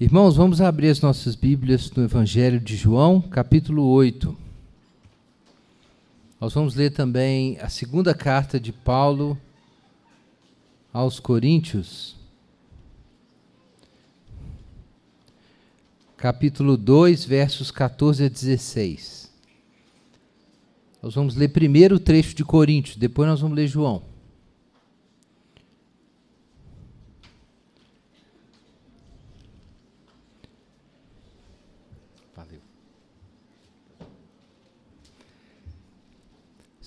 Irmãos, vamos abrir as nossas Bíblias no Evangelho de João, capítulo 8. Nós vamos ler também a segunda carta de Paulo aos Coríntios, capítulo 2, versos 14 a 16. Nós vamos ler primeiro o trecho de Coríntios, depois nós vamos ler João.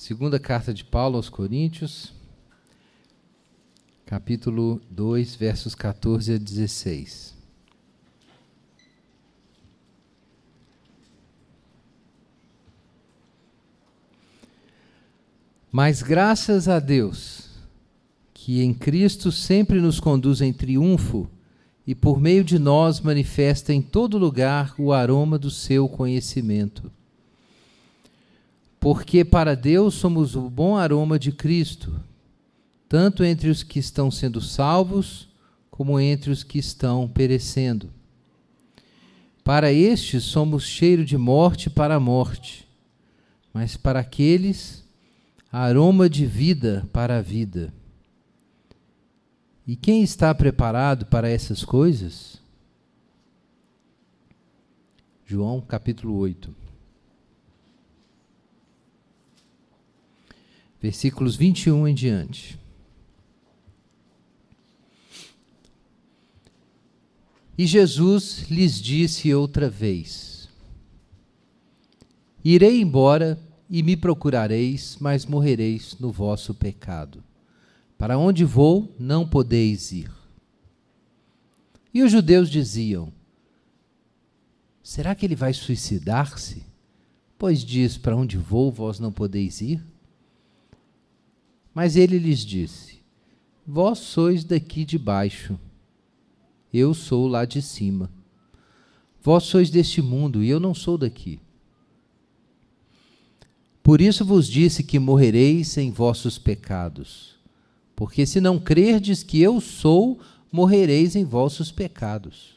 Segunda carta de Paulo aos Coríntios, capítulo 2, versos 14 a 16. Mas graças a Deus, que em Cristo sempre nos conduz em triunfo e por meio de nós manifesta em todo lugar o aroma do seu conhecimento porque para Deus somos o bom aroma de Cristo, tanto entre os que estão sendo salvos, como entre os que estão perecendo. Para estes somos cheiro de morte para a morte, mas para aqueles, aroma de vida para a vida. E quem está preparado para essas coisas? João capítulo 8. Versículos 21 em diante. E Jesus lhes disse outra vez: Irei embora e me procurareis, mas morrereis no vosso pecado. Para onde vou, não podeis ir. E os judeus diziam: Será que ele vai suicidar-se? Pois diz: Para onde vou, vós não podeis ir? Mas ele lhes disse: Vós sois daqui de baixo, eu sou lá de cima. Vós sois deste mundo e eu não sou daqui. Por isso vos disse que morrereis em vossos pecados. Porque se não crerdes que eu sou, morrereis em vossos pecados.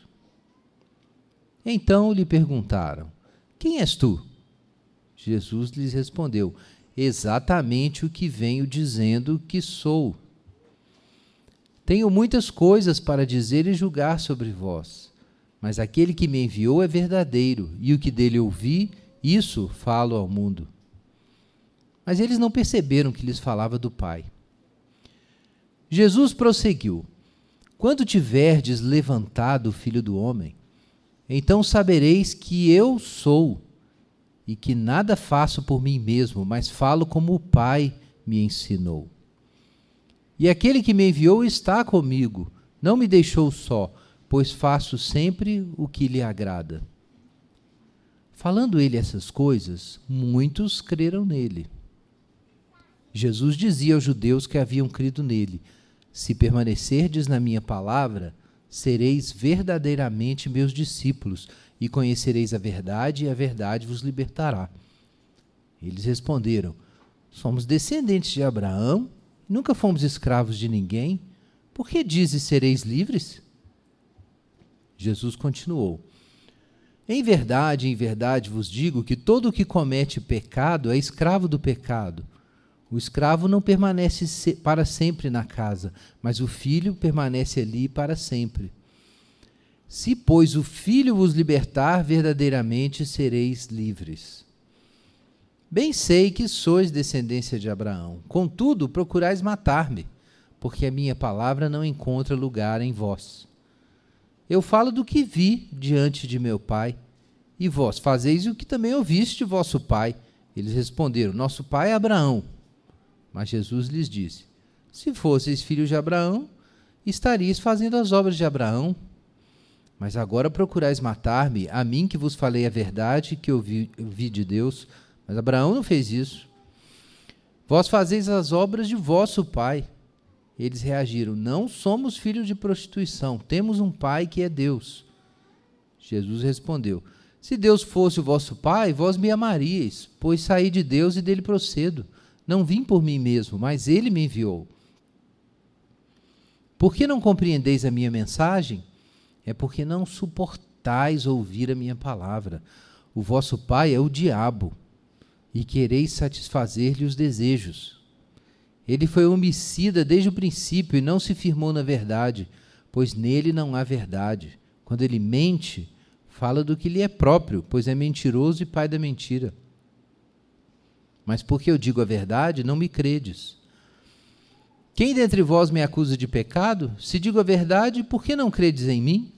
Então lhe perguntaram: Quem és tu? Jesus lhes respondeu: exatamente o que venho dizendo que sou. Tenho muitas coisas para dizer e julgar sobre vós, mas aquele que me enviou é verdadeiro, e o que dele ouvi, isso falo ao mundo. Mas eles não perceberam que lhes falava do Pai. Jesus prosseguiu: Quando tiverdes levantado o Filho do Homem, então sabereis que eu sou e que nada faço por mim mesmo, mas falo como o Pai me ensinou. E aquele que me enviou está comigo, não me deixou só, pois faço sempre o que lhe agrada. Falando ele essas coisas, muitos creram nele. Jesus dizia aos judeus que haviam crido nele: Se permanecerdes na minha palavra, sereis verdadeiramente meus discípulos e conhecereis a verdade, e a verdade vos libertará. Eles responderam: Somos descendentes de Abraão, nunca fomos escravos de ninguém. Por que dizes sereis livres? Jesus continuou: Em verdade, em verdade vos digo que todo o que comete pecado é escravo do pecado. O escravo não permanece para sempre na casa, mas o filho permanece ali para sempre. Se, pois, o Filho vos libertar, verdadeiramente sereis livres. Bem sei que sois descendência de Abraão, contudo procurais matar-me, porque a minha palavra não encontra lugar em vós. Eu falo do que vi diante de meu pai, e vós fazeis o que também ouviste de vosso pai. Eles responderam: Nosso pai é Abraão. Mas Jesus lhes disse: Se fosseis filhos de Abraão, estariais fazendo as obras de Abraão. Mas agora procurais matar-me, a mim que vos falei a verdade que eu vi, eu vi de Deus. Mas Abraão não fez isso. Vós fazeis as obras de vosso pai. Eles reagiram: Não somos filhos de prostituição, temos um pai que é Deus. Jesus respondeu: Se Deus fosse o vosso pai, vós me amaríeis, pois saí de Deus e dele procedo. Não vim por mim mesmo, mas ele me enviou. Por que não compreendeis a minha mensagem? É porque não suportais ouvir a minha palavra. O vosso pai é o diabo, e quereis satisfazer-lhe os desejos. Ele foi homicida desde o princípio e não se firmou na verdade, pois nele não há verdade. Quando ele mente, fala do que lhe é próprio, pois é mentiroso e pai da mentira. Mas porque eu digo a verdade, não me credes. Quem dentre vós me acusa de pecado? Se digo a verdade, por que não credes em mim?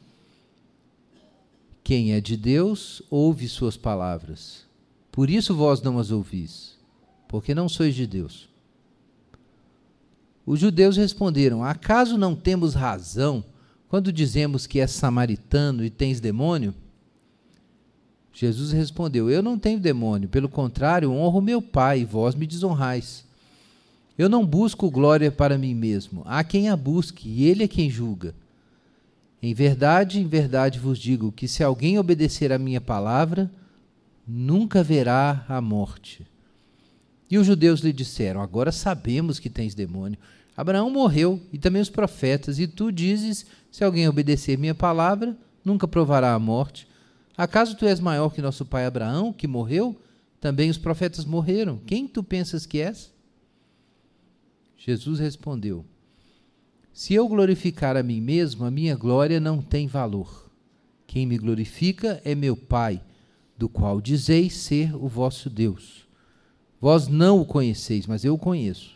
Quem é de Deus, ouve suas palavras. Por isso vós não as ouvis, porque não sois de Deus. Os judeus responderam: Acaso não temos razão quando dizemos que és samaritano e tens demônio? Jesus respondeu: Eu não tenho demônio, pelo contrário, honro meu Pai, e vós me desonrais. Eu não busco glória para mim mesmo. Há quem a busque, e ele é quem julga. Em verdade, em verdade vos digo que se alguém obedecer à minha palavra, nunca verá a morte. E os judeus lhe disseram: Agora sabemos que tens demônio. Abraão morreu, e também os profetas, e tu dizes: Se alguém obedecer minha palavra, nunca provará a morte. Acaso tu és maior que nosso pai Abraão, que morreu? Também os profetas morreram. Quem tu pensas que és? Jesus respondeu: Se eu glorificar a mim mesmo, a minha glória não tem valor. Quem me glorifica é meu Pai, do qual dizeis ser o vosso Deus. Vós não o conheceis, mas eu o conheço.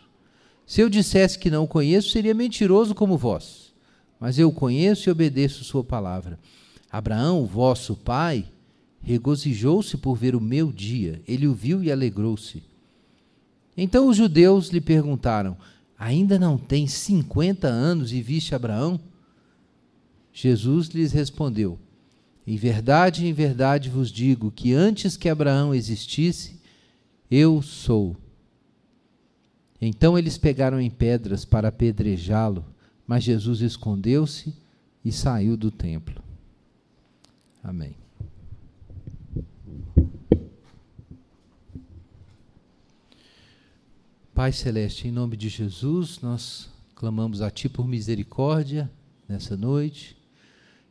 Se eu dissesse que não o conheço, seria mentiroso como vós. Mas eu o conheço e obedeço sua palavra. Abraão, vosso pai, regozijou-se por ver o meu dia. Ele o viu e alegrou-se. Então os judeus lhe perguntaram: Ainda não tens cinquenta anos e viste Abraão? Jesus lhes respondeu: Em verdade, em verdade vos digo que antes que Abraão existisse, eu sou. Então eles pegaram em pedras para apedrejá-lo, mas Jesus escondeu-se e saiu do templo. Amém. Pai Celeste, em nome de Jesus, nós clamamos a Ti por misericórdia nessa noite,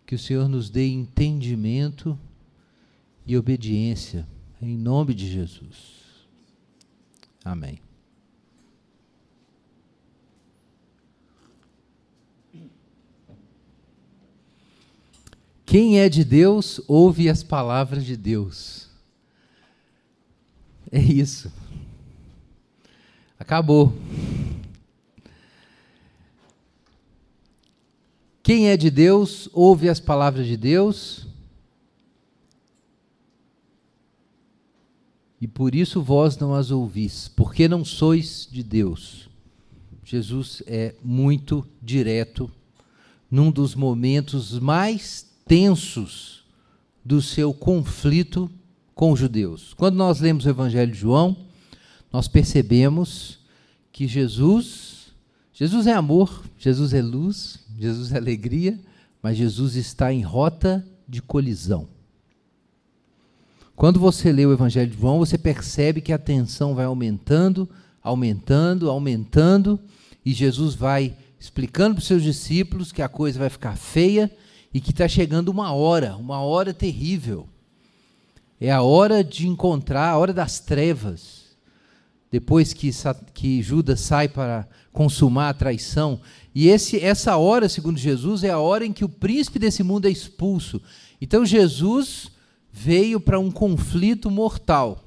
que o Senhor nos dê entendimento e obediência, em nome de Jesus. Amém. Quem é de Deus, ouve as palavras de Deus. É isso. Acabou. Quem é de Deus, ouve as palavras de Deus. E por isso vós não as ouvis, porque não sois de Deus. Jesus é muito direto num dos momentos mais tensos do seu conflito com os judeus. Quando nós lemos o Evangelho de João, nós percebemos que Jesus, Jesus é amor, Jesus é luz, Jesus é alegria, mas Jesus está em rota de colisão. Quando você lê o Evangelho de João, você percebe que a tensão vai aumentando, aumentando, aumentando, e Jesus vai explicando para os seus discípulos que a coisa vai ficar feia e que está chegando uma hora, uma hora terrível. É a hora de encontrar, a hora das trevas depois que, que Judas sai para consumar a traição. E esse, essa hora, segundo Jesus, é a hora em que o príncipe desse mundo é expulso. Então Jesus veio para um conflito mortal.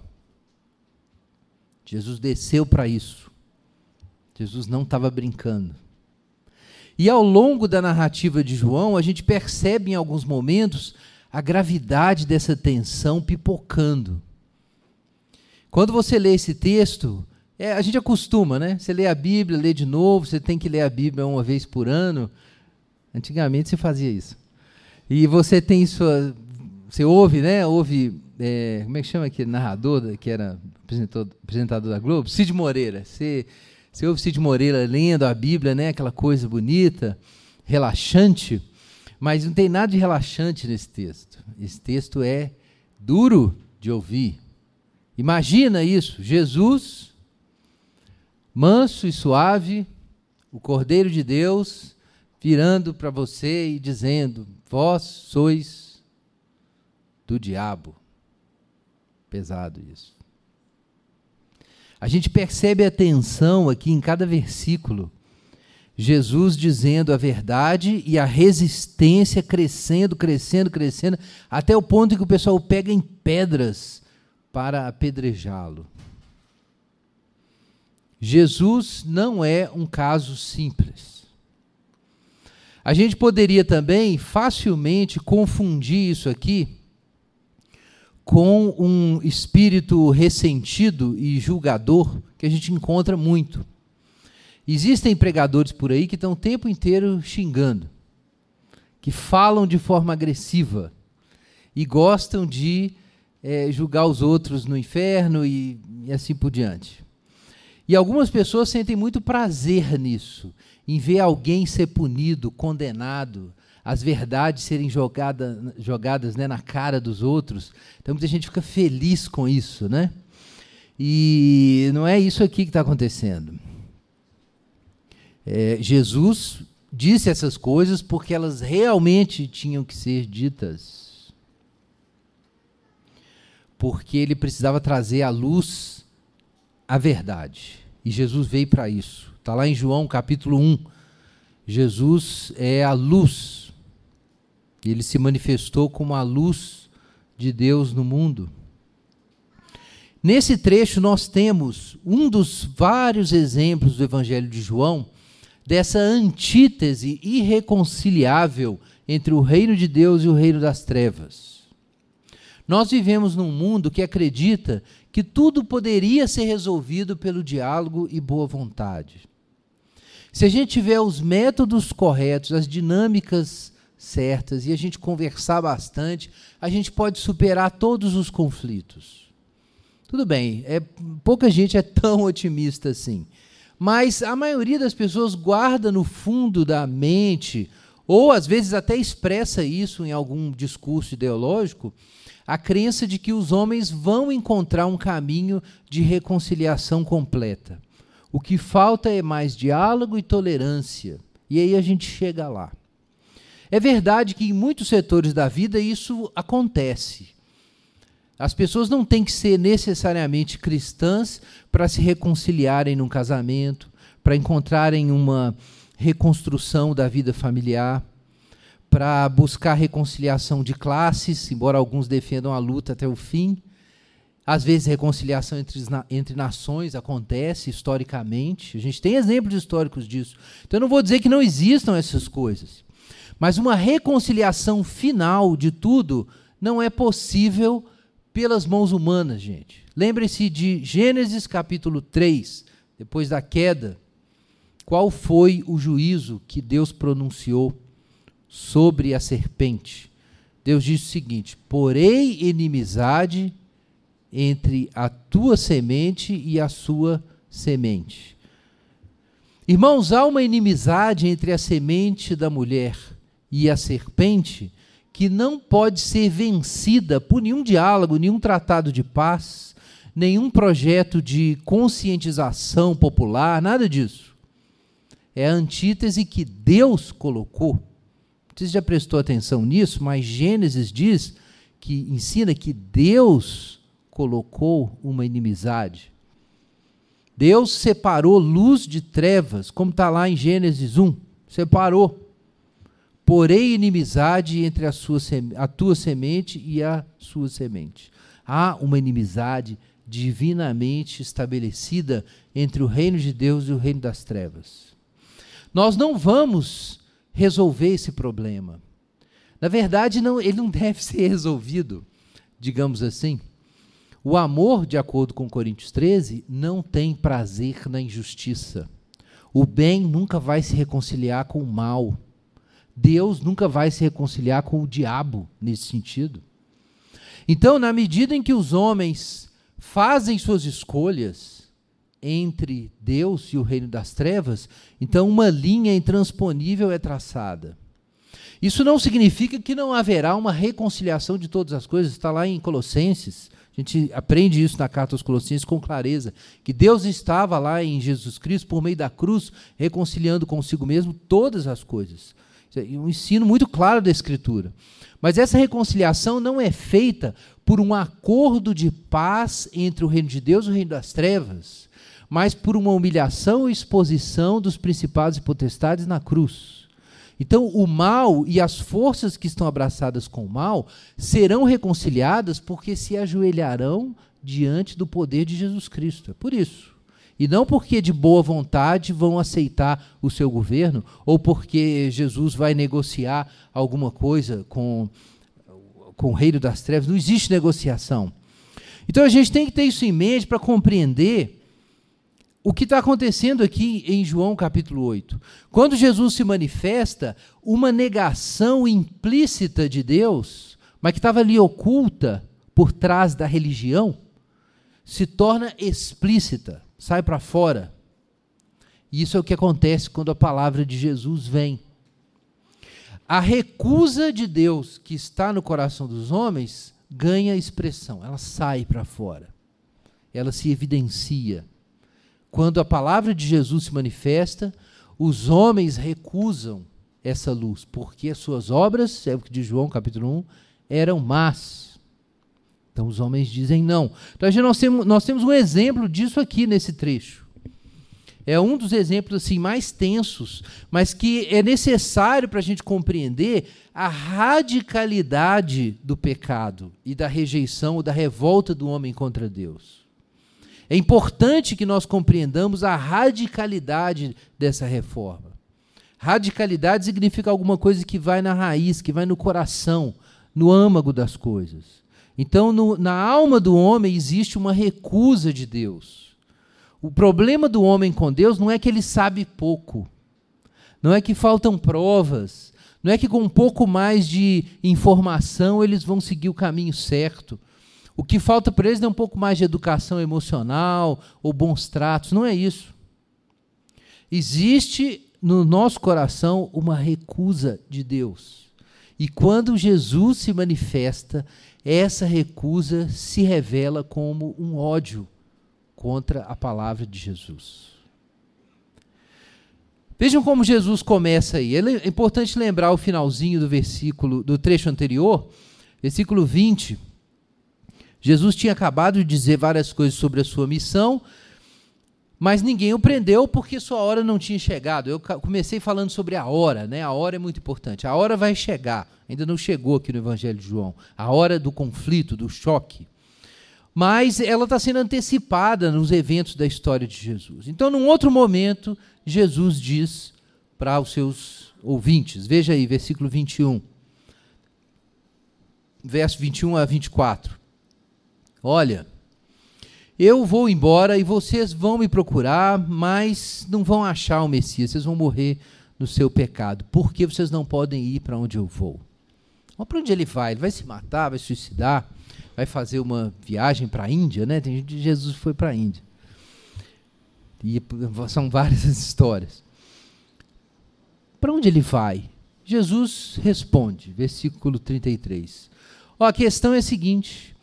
Jesus desceu para isso. Jesus não estava brincando. E ao longo da narrativa de João, a gente percebe em alguns momentos a gravidade dessa tensão pipocando. Quando você lê esse texto, é, a gente acostuma, né? Você lê a Bíblia, lê de novo, você tem que ler a Bíblia uma vez por ano. Antigamente se fazia isso. E você tem sua. Você ouve, né? Ouve. É, como é que chama aquele narrador que era apresentador, apresentador da Globo? Cid Moreira. Você, você ouve Cid Moreira lendo a Bíblia, né? Aquela coisa bonita, relaxante. Mas não tem nada de relaxante nesse texto. Esse texto é duro de ouvir. Imagina isso, Jesus, manso e suave, o Cordeiro de Deus, virando para você e dizendo: Vós sois do diabo. Pesado isso. A gente percebe a tensão aqui em cada versículo. Jesus dizendo a verdade e a resistência crescendo, crescendo, crescendo, até o ponto em que o pessoal pega em pedras para apedrejá-lo. Jesus não é um caso simples. A gente poderia também facilmente confundir isso aqui com um espírito ressentido e julgador que a gente encontra muito. Existem pregadores por aí que estão o tempo inteiro xingando, que falam de forma agressiva e gostam de é, julgar os outros no inferno e, e assim por diante. E algumas pessoas sentem muito prazer nisso, em ver alguém ser punido, condenado, as verdades serem jogada, jogadas né, na cara dos outros. Então muita gente fica feliz com isso, né? E não é isso aqui que está acontecendo. É, Jesus disse essas coisas porque elas realmente tinham que ser ditas. Porque ele precisava trazer à luz a verdade. E Jesus veio para isso. Está lá em João capítulo 1. Jesus é a luz ele se manifestou como a luz de Deus no mundo. Nesse trecho, nós temos um dos vários exemplos do Evangelho de João dessa antítese irreconciliável entre o reino de Deus e o reino das trevas. Nós vivemos num mundo que acredita que tudo poderia ser resolvido pelo diálogo e boa vontade. Se a gente tiver os métodos corretos, as dinâmicas certas e a gente conversar bastante, a gente pode superar todos os conflitos. Tudo bem, é, pouca gente é tão otimista assim. Mas a maioria das pessoas guarda no fundo da mente, ou às vezes até expressa isso em algum discurso ideológico, a crença de que os homens vão encontrar um caminho de reconciliação completa. O que falta é mais diálogo e tolerância. E aí a gente chega lá. É verdade que em muitos setores da vida isso acontece. As pessoas não têm que ser necessariamente cristãs para se reconciliarem num casamento, para encontrarem uma reconstrução da vida familiar, para buscar reconciliação de classes, embora alguns defendam a luta até o fim. Às vezes, reconciliação entre, entre nações acontece historicamente. A gente tem exemplos históricos disso. Então, eu não vou dizer que não existam essas coisas. Mas uma reconciliação final de tudo não é possível pelas mãos humanas, gente. Lembre-se de Gênesis capítulo 3, depois da queda. Qual foi o juízo que Deus pronunciou sobre a serpente? Deus disse o seguinte: Porei inimizade entre a tua semente e a sua semente. Irmãos, há uma inimizade entre a semente da mulher e a serpente, que não pode ser vencida por nenhum diálogo, nenhum tratado de paz, nenhum projeto de conscientização popular, nada disso. É a antítese que Deus colocou. Você já prestou atenção nisso, mas Gênesis diz que ensina que Deus colocou uma inimizade. Deus separou luz de trevas, como está lá em Gênesis 1. Separou porém inimizade entre a, sua, a tua semente e a sua semente. Há uma inimizade divinamente estabelecida entre o reino de Deus e o reino das trevas. Nós não vamos resolver esse problema. Na verdade, não, ele não deve ser resolvido, digamos assim. O amor, de acordo com Coríntios 13, não tem prazer na injustiça. O bem nunca vai se reconciliar com o mal. Deus nunca vai se reconciliar com o diabo nesse sentido. Então, na medida em que os homens fazem suas escolhas entre Deus e o reino das trevas, então uma linha intransponível é traçada. Isso não significa que não haverá uma reconciliação de todas as coisas, está lá em Colossenses. A gente aprende isso na carta aos Colossenses com clareza, que Deus estava lá em Jesus Cristo, por meio da cruz, reconciliando consigo mesmo todas as coisas. É um ensino muito claro da Escritura. Mas essa reconciliação não é feita por um acordo de paz entre o reino de Deus e o reino das trevas, mas por uma humilhação e exposição dos principados e potestades na cruz. Então, o mal e as forças que estão abraçadas com o mal serão reconciliadas porque se ajoelharão diante do poder de Jesus Cristo. É por isso. E não porque de boa vontade vão aceitar o seu governo ou porque Jesus vai negociar alguma coisa com, com o reino das trevas. Não existe negociação. Então a gente tem que ter isso em mente para compreender o que está acontecendo aqui em João capítulo 8. Quando Jesus se manifesta, uma negação implícita de Deus, mas que estava ali oculta por trás da religião, se torna explícita, sai para fora. E isso é o que acontece quando a palavra de Jesus vem. A recusa de Deus que está no coração dos homens ganha expressão, ela sai para fora, ela se evidencia quando a palavra de Jesus se manifesta, os homens recusam essa luz, porque as suas obras, é o que diz João capítulo 1, eram más. Então os homens dizem não. Então nós temos, nós temos um exemplo disso aqui nesse trecho. É um dos exemplos assim mais tensos, mas que é necessário para a gente compreender a radicalidade do pecado e da rejeição ou da revolta do homem contra Deus. É importante que nós compreendamos a radicalidade dessa reforma. Radicalidade significa alguma coisa que vai na raiz, que vai no coração, no âmago das coisas. Então, no, na alma do homem existe uma recusa de Deus. O problema do homem com Deus não é que ele sabe pouco, não é que faltam provas, não é que com um pouco mais de informação eles vão seguir o caminho certo. O que falta para eles é um pouco mais de educação emocional ou bons tratos, não é isso. Existe no nosso coração uma recusa de Deus. E quando Jesus se manifesta, essa recusa se revela como um ódio contra a palavra de Jesus. Vejam como Jesus começa aí. É importante lembrar o finalzinho do versículo do trecho anterior, versículo 20 Jesus tinha acabado de dizer várias coisas sobre a sua missão, mas ninguém o prendeu porque sua hora não tinha chegado. Eu comecei falando sobre a hora, né? A hora é muito importante. A hora vai chegar. Ainda não chegou aqui no Evangelho de João. A hora do conflito, do choque. Mas ela está sendo antecipada nos eventos da história de Jesus. Então, num outro momento, Jesus diz para os seus ouvintes, veja aí, versículo 21, verso 21 a 24. Olha, eu vou embora e vocês vão me procurar, mas não vão achar o Messias, vocês vão morrer no seu pecado, porque vocês não podem ir para onde eu vou. Para onde ele vai? Ele vai se matar, vai se suicidar, vai fazer uma viagem para a Índia, né? Tem gente Jesus foi para a Índia. E são várias as histórias. Para onde ele vai? Jesus responde, versículo 33. Ó, a questão é a seguinte: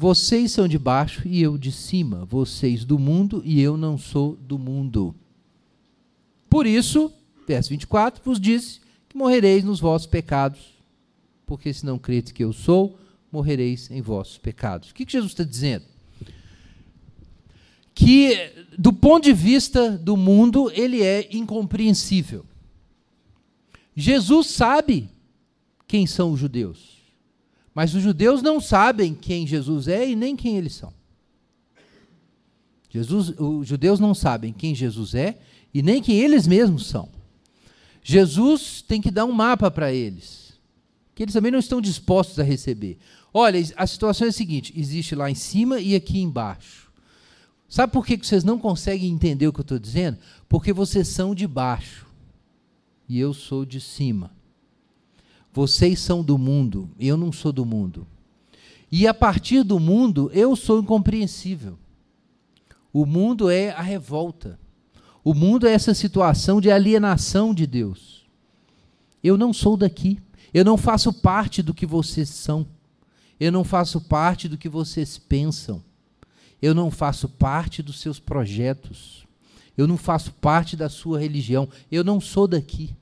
vocês são de baixo e eu de cima, vocês do mundo e eu não sou do mundo. Por isso, verso 24, vos disse que morrereis nos vossos pecados, porque se não crede que eu sou, morrereis em vossos pecados. O que Jesus está dizendo? Que, do ponto de vista do mundo, ele é incompreensível. Jesus sabe quem são os judeus. Mas os judeus não sabem quem Jesus é e nem quem eles são. Jesus, os judeus não sabem quem Jesus é e nem quem eles mesmos são. Jesus tem que dar um mapa para eles, que eles também não estão dispostos a receber. Olha, a situação é a seguinte: existe lá em cima e aqui embaixo. Sabe por que vocês não conseguem entender o que eu estou dizendo? Porque vocês são de baixo e eu sou de cima. Vocês são do mundo, eu não sou do mundo. E a partir do mundo, eu sou incompreensível. O mundo é a revolta. O mundo é essa situação de alienação de Deus. Eu não sou daqui. Eu não faço parte do que vocês são. Eu não faço parte do que vocês pensam. Eu não faço parte dos seus projetos. Eu não faço parte da sua religião. Eu não sou daqui.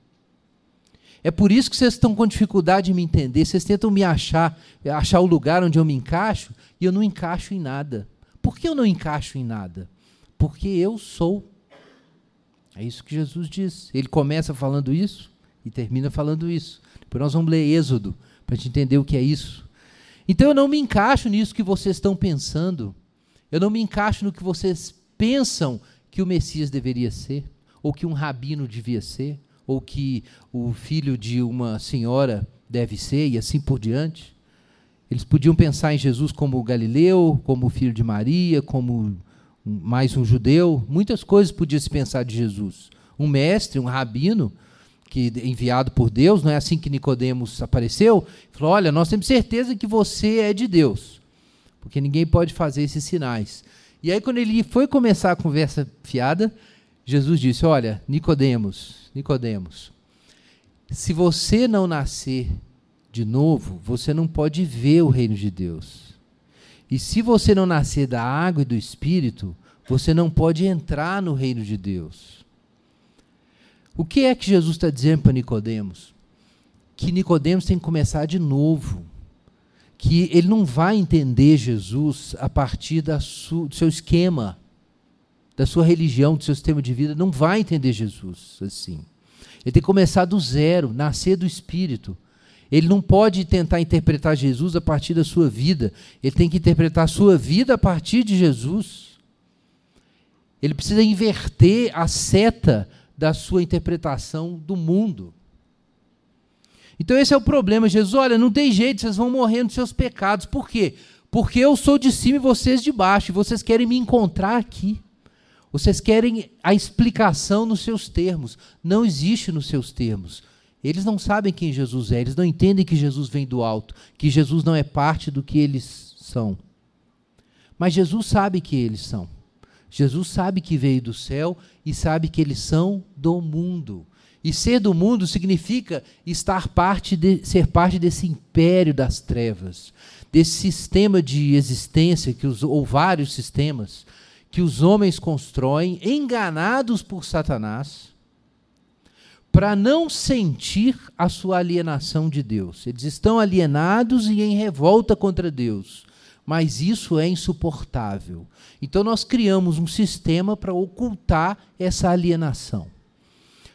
É por isso que vocês estão com dificuldade de me entender. Vocês tentam me achar, achar o lugar onde eu me encaixo, e eu não encaixo em nada. Por que eu não encaixo em nada? Porque eu sou. É isso que Jesus diz. Ele começa falando isso e termina falando isso. Depois nós vamos ler Êxodo para a gente entender o que é isso. Então eu não me encaixo nisso que vocês estão pensando. Eu não me encaixo no que vocês pensam que o Messias deveria ser, ou que um rabino devia ser, ou que o filho de uma senhora deve ser, e assim por diante. Eles podiam pensar em Jesus como Galileu, como filho de Maria, como mais um judeu. Muitas coisas podia se pensar de Jesus. Um mestre, um rabino, que enviado por Deus, não é assim que Nicodemos apareceu? Falou: "Olha, nós temos certeza que você é de Deus, porque ninguém pode fazer esses sinais". E aí quando ele foi começar a conversa fiada, Jesus disse: "Olha, Nicodemos, Nicodemos, se você não nascer de novo, você não pode ver o reino de Deus. E se você não nascer da água e do espírito, você não pode entrar no reino de Deus. O que é que Jesus está dizendo para Nicodemos? Que Nicodemos tem que começar de novo. Que ele não vai entender Jesus a partir da do seu esquema, da sua religião, do seu sistema de vida. Não vai entender Jesus assim. Ele tem que começar do zero, nascer do Espírito. Ele não pode tentar interpretar Jesus a partir da sua vida. Ele tem que interpretar a sua vida a partir de Jesus. Ele precisa inverter a seta da sua interpretação do mundo. Então esse é o problema. Jesus, olha, não tem jeito, vocês vão morrer nos seus pecados. Por quê? Porque eu sou de cima e vocês de baixo, e vocês querem me encontrar aqui. Vocês querem a explicação nos seus termos. Não existe nos seus termos. Eles não sabem quem Jesus é, eles não entendem que Jesus vem do alto, que Jesus não é parte do que eles são. Mas Jesus sabe que eles são. Jesus sabe que veio do céu e sabe que eles são do mundo. E ser do mundo significa estar parte de, ser parte desse império das trevas, desse sistema de existência que os, ou vários sistemas que os homens constroem, enganados por Satanás, para não sentir a sua alienação de Deus. Eles estão alienados e em revolta contra Deus mas isso é insuportável. Então nós criamos um sistema para ocultar essa alienação.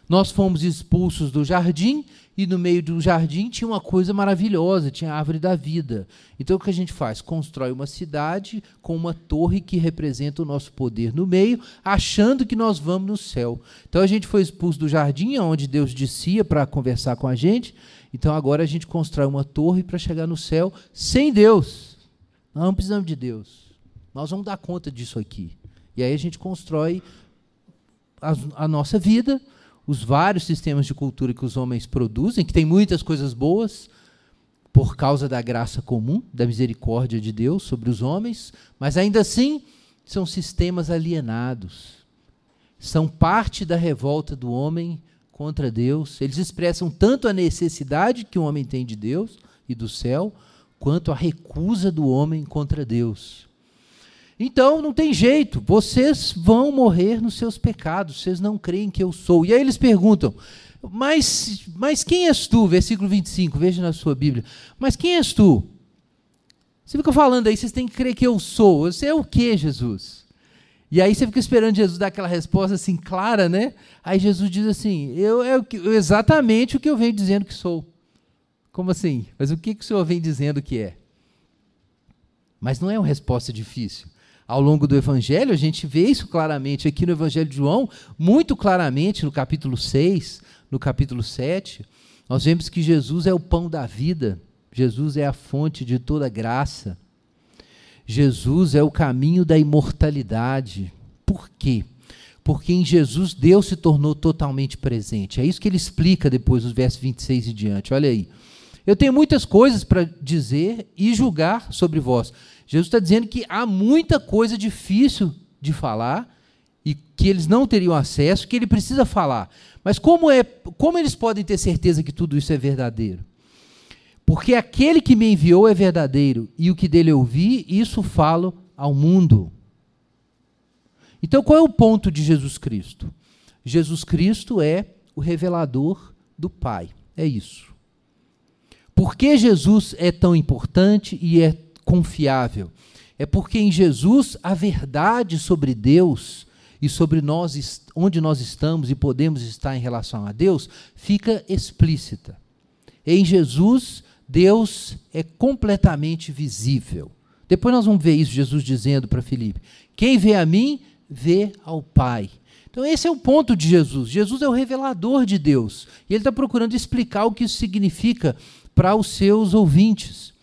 Nós fomos expulsos do jardim e no meio do jardim tinha uma coisa maravilhosa, tinha a árvore da vida. Então o que a gente faz? Constrói uma cidade com uma torre que representa o nosso poder no meio, achando que nós vamos no céu. Então a gente foi expulso do jardim, onde Deus descia para conversar com a gente. Então agora a gente constrói uma torre para chegar no céu sem Deus. Nós não precisamos de Deus. Nós vamos dar conta disso aqui. E aí a gente constrói a, a, nossa vida, os vários sistemas de cultura que os homens produzem, que tem muitas coisas boas, por causa da graça comum, da misericórdia de Deus sobre os homens, mas ainda assim são sistemas alienados. São parte da revolta do homem contra Deus. Eles expressam tanto a necessidade que o homem tem de Deus e do céu, quanto à recusa do homem contra Deus. Então, não tem jeito, vocês vão morrer nos seus pecados, vocês não creem que eu sou. E aí eles perguntam, mas, mas quem és tu? Versículo 25, veja na sua Bíblia. Mas quem és tu? Você fica falando aí, vocês têm que crer que eu sou. Você é o que, Jesus? E aí você fica esperando Jesus dar aquela resposta assim clara, né? Aí Jesus diz assim: eu é exatamente o que eu venho dizendo que sou. Como assim? Mas o que, que o senhor vem dizendo que é? Mas não é uma resposta difícil. Ao longo do Evangelho, a gente vê isso claramente aqui no Evangelho de João, muito claramente no capítulo 6, no capítulo 7. Nós vemos que Jesus é o pão da vida, Jesus é a fonte de toda graça, Jesus é o caminho da imortalidade. Por quê? Porque em Jesus Deus se tornou totalmente presente. É isso que ele explica depois, nos versos 26 e diante. Olha aí. Eu tenho muitas coisas para dizer e julgar sobre vós. Jesus está dizendo que há muita coisa difícil de falar e que eles não teriam acesso, que ele precisa falar. Mas como, é, como eles podem ter certeza que tudo isso é verdadeiro? Porque aquele que me enviou é verdadeiro, e o que dele ouvi, isso falo ao mundo. Então, qual é o ponto de Jesus Cristo? Jesus Cristo é o revelador do Pai. É isso. Por que Jesus é tão importante e é confiável? É porque em Jesus a verdade sobre Deus e sobre nós, onde nós estamos e podemos estar em relação a Deus, fica explícita. Em Jesus, Deus é completamente visível. Depois nós vamos ver isso, Jesus dizendo para Filipe: Quem vê a mim, vê ao Pai. Então, esse é o ponto de Jesus. Jesus é o revelador de Deus. E ele está procurando explicar o que isso significa para os seus ouvintes.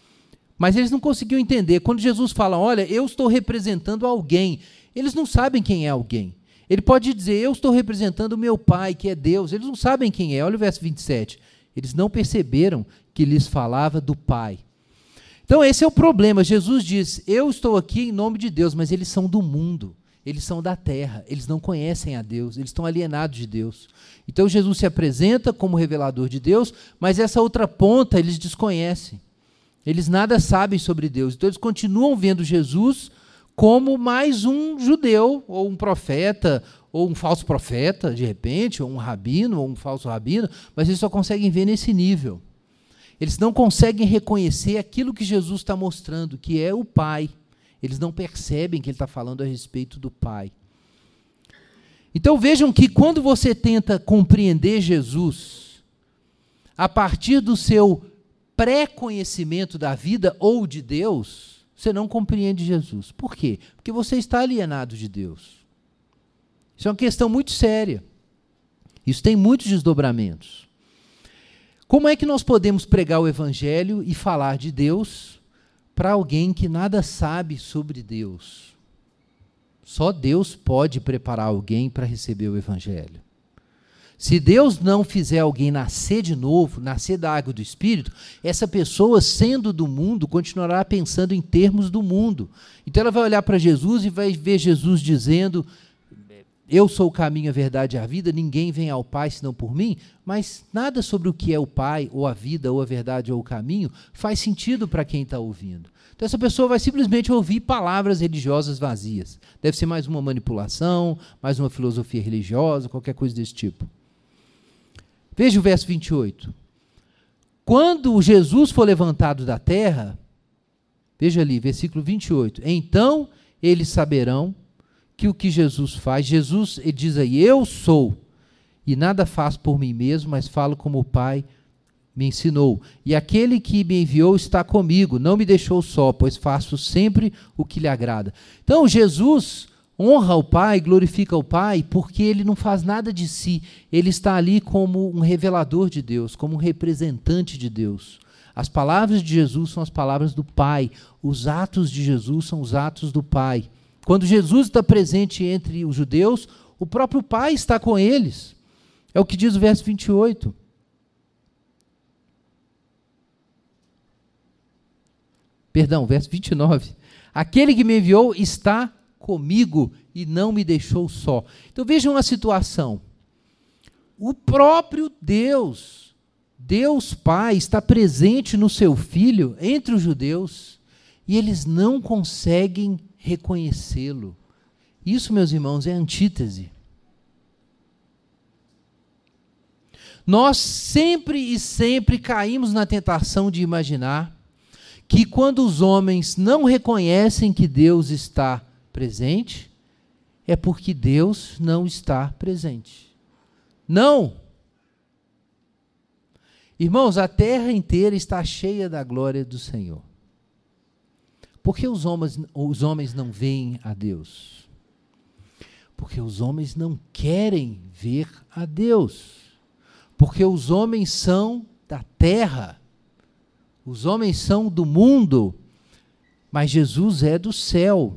Mas eles não conseguiam entender. Quando Jesus fala, olha, eu estou representando alguém, eles não sabem quem é alguém. Ele pode dizer, eu estou representando o meu Pai, que é Deus. Eles não sabem quem é. Olha o verso 27. Eles não perceberam que lhes falava do Pai. Então, esse é o problema. Jesus diz: Eu estou aqui em nome de Deus, mas eles são do mundo. Eles são da terra, eles não conhecem a Deus, eles estão alienados de Deus. Então Jesus se apresenta como revelador de Deus, mas essa outra ponta eles desconhecem. Eles nada sabem sobre Deus. Então eles continuam vendo Jesus como mais um judeu, ou um profeta, ou um falso profeta, de repente, ou um rabino, ou um falso rabino, mas eles só conseguem ver nesse nível. Eles não conseguem reconhecer aquilo que Jesus está mostrando, que é o Pai. Eles não percebem que ele está falando a respeito do Pai. Então vejam que quando você tenta compreender Jesus, a partir do seu pré-conhecimento da vida ou de Deus, você não compreende Jesus. Por quê? Porque você está alienado de Deus. Isso é uma questão muito séria. Isso tem muitos desdobramentos. Como é que nós podemos pregar o Evangelho e falar de Deus para alguém que nada sabe sobre Deus. Só Deus pode preparar alguém para receber o Evangelho. Se Deus não fizer alguém nascer de novo, nascer da água do Espírito, essa pessoa, sendo do mundo, continuará pensando em termos do mundo. Então ela vai olhar para Jesus e vai ver Jesus dizendo: eu sou o caminho, a verdade e a vida, ninguém vem ao Pai senão por mim, mas nada sobre o que é o Pai, ou a vida, ou a verdade, ou o caminho, faz sentido para quem está ouvindo. Então essa pessoa vai simplesmente ouvir palavras religiosas vazias. Deve ser mais uma manipulação, mais uma filosofia religiosa, qualquer coisa desse tipo. Veja o verso 28. Quando Jesus for levantado da terra, veja ali, versículo 28. Então eles saberão que o que Jesus faz, Jesus ele diz aí, eu sou, e nada faço por mim mesmo, mas falo como o Pai me ensinou. E aquele que me enviou está comigo, não me deixou só, pois faço sempre o que lhe agrada. Então, Jesus honra o Pai, glorifica o Pai, porque ele não faz nada de si, ele está ali como um revelador de Deus, como um representante de Deus. As palavras de Jesus são as palavras do Pai, os atos de Jesus são os atos do Pai. Quando Jesus está presente entre os judeus, o próprio Pai está com eles. É o que diz o verso 28. Perdão, verso 29. Aquele que me enviou está comigo e não me deixou só. Então vejam a situação. O próprio Deus, Deus Pai, está presente no seu Filho entre os judeus e eles não conseguem reconhecê-lo. Isso, meus irmãos, é antítese. Nós sempre e sempre caímos na tentação de imaginar que quando os homens não reconhecem que Deus está presente, é porque Deus não está presente. Não! Irmãos, a terra inteira está cheia da glória do Senhor. Por que os homens, os homens não veem a Deus? Porque os homens não querem ver a Deus. Porque os homens são da terra. Os homens são do mundo. Mas Jesus é do céu.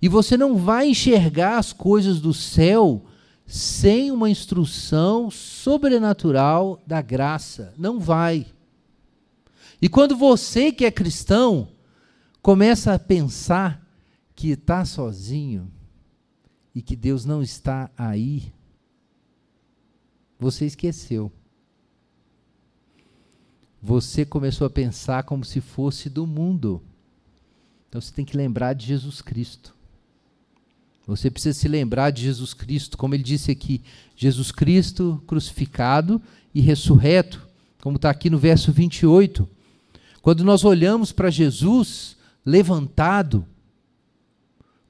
E você não vai enxergar as coisas do céu sem uma instrução sobrenatural da graça. Não vai. E quando você que é cristão começa a pensar que está sozinho e que Deus não está aí, você esqueceu. você começou a pensar como se fosse do mundo. Então você tem que lembrar de Jesus Cristo. Você precisa se lembrar de Jesus Cristo, como ele disse aqui: Jesus Cristo crucificado e ressurreto, como está aqui no verso 28. Quando nós olhamos para Jesus levantado,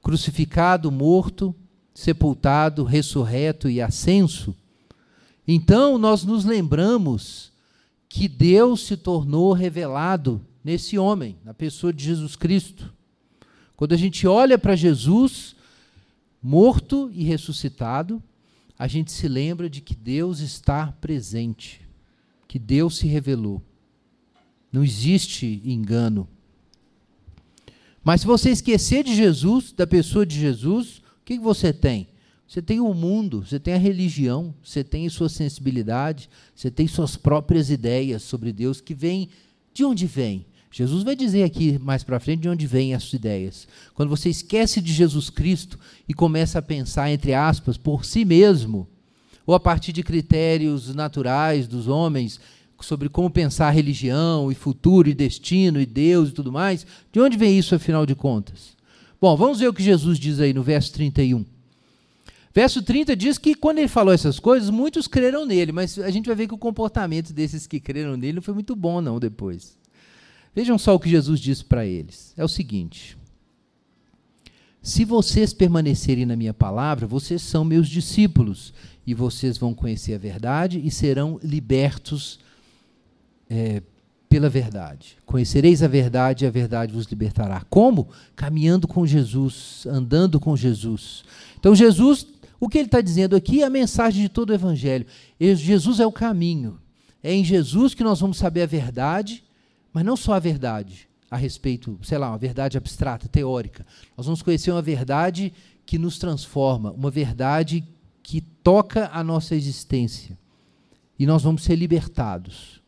crucificado, morto, sepultado, ressurreto e ascenso, então nós nos lembramos que Deus se tornou revelado nesse homem, na pessoa de Jesus Cristo. Quando a gente olha para Jesus, morto e ressuscitado, a gente se lembra de que Deus está presente, que Deus se revelou. Não existe engano. Mas se você esquecer de Jesus, da pessoa de Jesus, o que você tem? Você tem o mundo, você tem a religião, você tem sua sensibilidade, você tem suas próprias ideias sobre Deus que vêm. De onde vem? Jesus vai dizer aqui mais para frente de onde vêm essas ideias. Quando você esquece de Jesus Cristo e começa a pensar, entre aspas, por si mesmo, ou a partir de critérios naturais dos homens, sobre como pensar religião e futuro e destino e Deus e tudo mais, de onde vem isso afinal de contas? Bom, vamos ver o que Jesus diz aí no verso 31. Verso 30 diz que quando ele falou essas coisas, muitos creram nele, mas a gente vai ver que o comportamento desses que creram nele não foi muito bom, não, depois. Vejam só o que Jesus disse para eles: é o seguinte. Se vocês permanecerem na minha palavra, vocês são meus discípulos, e vocês vão conhecer a verdade e serão libertos é, pela verdade. Conhecereis a verdade e a verdade vos libertará. Como? Caminhando com Jesus, andando com Jesus. Então, Jesus o que ele está dizendo aqui é a mensagem de todo o Evangelho. Jesus é o caminho. É em Jesus que nós vamos saber a verdade, mas não só a verdade a respeito, sei lá, uma verdade abstrata, teórica. Nós vamos conhecer uma verdade que nos transforma, uma verdade que toca a nossa existência. E nós vamos ser libertados.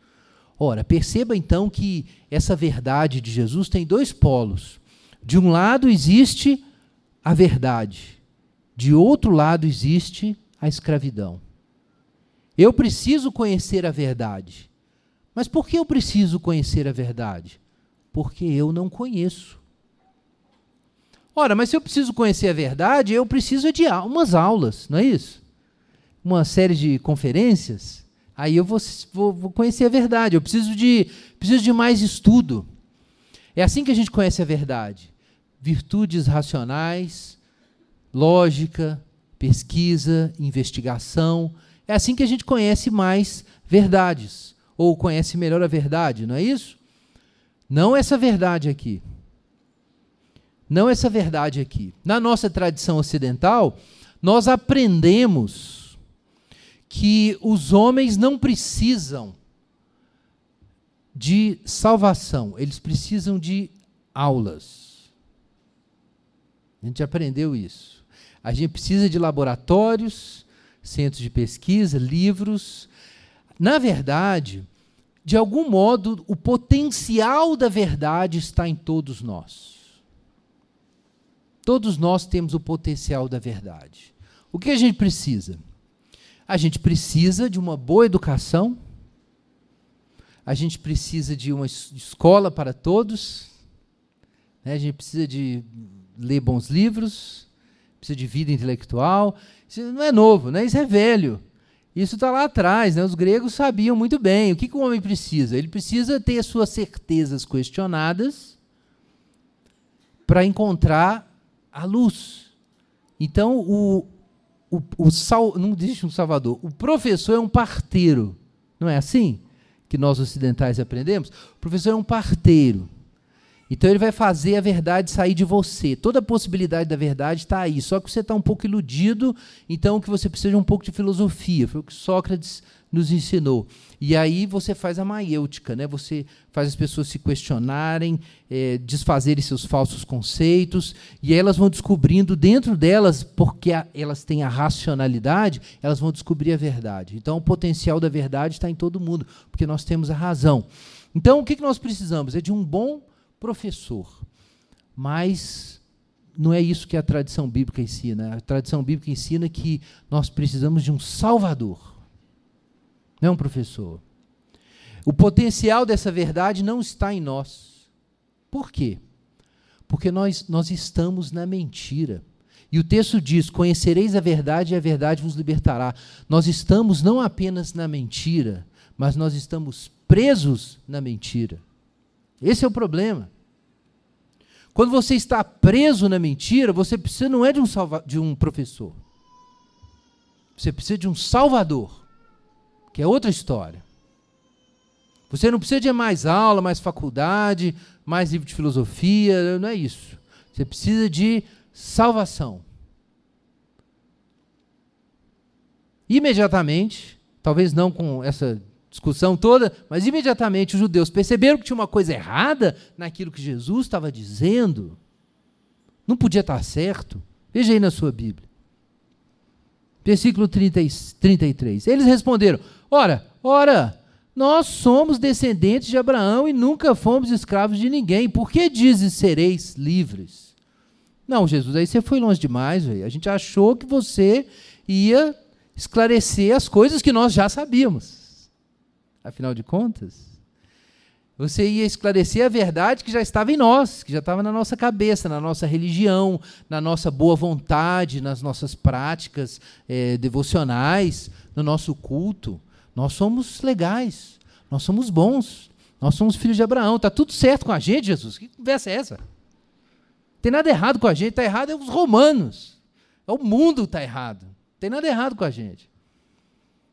Ora, perceba então que essa verdade de Jesus tem dois polos. De um lado existe a verdade, de outro lado existe a escravidão. Eu preciso conhecer a verdade. Mas por que eu preciso conhecer a verdade? Porque eu não conheço. Ora, mas se eu preciso conhecer a verdade, eu preciso de umas aulas, não é isso? Uma série de conferências. Aí eu vou, vou, vou conhecer a verdade. Eu preciso de, preciso de mais estudo. É assim que a gente conhece a verdade. Virtudes racionais, lógica, pesquisa, investigação. É assim que a gente conhece mais verdades, ou conhece melhor a verdade, não é isso? Não essa verdade aqui. Não essa verdade aqui. Na nossa tradição ocidental, nós aprendemos que os homens não precisam de salvação, eles precisam de aulas. A gente aprendeu isso. A gente precisa de laboratórios, centros de pesquisa, livros. Na verdade, de algum modo, o potencial da verdade está em todos nós. Todos nós temos o potencial da verdade. O que a gente precisa? A gente precisa de uma boa educação, a gente precisa de uma escola para todos, né? a gente precisa de ler bons livros, precisa de vida intelectual. Isso não é novo, né? isso é velho. Isso está lá atrás. Né? Os gregos sabiam muito bem. O que, que o homem precisa? Ele precisa ter as suas certezas questionadas para encontrar a luz. Então, o, o, o sal, não existe um salvador. O professor é um parteiro. Não é assim que nós ocidentais aprendemos? O professor é um parteiro. Então ele vai fazer a verdade sair de você. Toda a possibilidade da verdade está aí. Só que você está um pouco iludido, então o que você precisa é um pouco de filosofia. Foi o que Sócrates nos ensinou. E aí você faz a maiêutica, né? você faz as pessoas se questionarem, é, desfazerem seus falsos conceitos, e elas vão descobrindo dentro delas, porque a, elas têm a racionalidade, elas vão descobrir a verdade. Então o potencial da verdade está em todo mundo, porque nós temos a razão. Então o que, que nós precisamos? É de um bom professor. Mas não é isso que a tradição bíblica ensina. A tradição bíblica ensina que nós precisamos de um salvador, não um professor. O potencial dessa verdade não está em nós. Por quê? Porque nós, nós estamos na mentira. E o texto diz: Conhecereis a verdade e a verdade vos libertará. Nós estamos não apenas na mentira, mas nós estamos presos na mentira. Esse é o problema. Quando você está preso na mentira, você precisa não é de um, salva, de um professor. Você precisa de um salvador, que é outra história. Você não precisa de mais aula, mais faculdade, mais livro de filosofia, não é isso. Você precisa de salvação. Imediatamente, talvez não com essa discussão toda, mas imediatamente os judeus perceberam que tinha uma coisa errada naquilo que Jesus estava dizendo. Não podia estar certo. Veja aí na sua Bíblia. Versículo 30, 33. Eles responderam: Ora, ora, nós somos descendentes de Abraão e nunca fomos escravos de ninguém. Por que dizes sereis livres? Não, Jesus, aí você foi longe demais. A gente achou que você ia esclarecer as coisas que nós já sabíamos afinal de contas? Você ia esclarecer a verdade que já estava em nós, que já estava na nossa cabeça, na nossa religião, na nossa boa vontade, nas nossas práticas é, devocionais, no nosso culto. Nós somos legais, nós somos bons, nós somos filhos de Abraão. Está tudo certo com a gente, Jesus? Que conversa é essa? Não tem nada errado com a gente, está errado é os romanos. É o mundo que está errado. Não tem nada errado com a gente.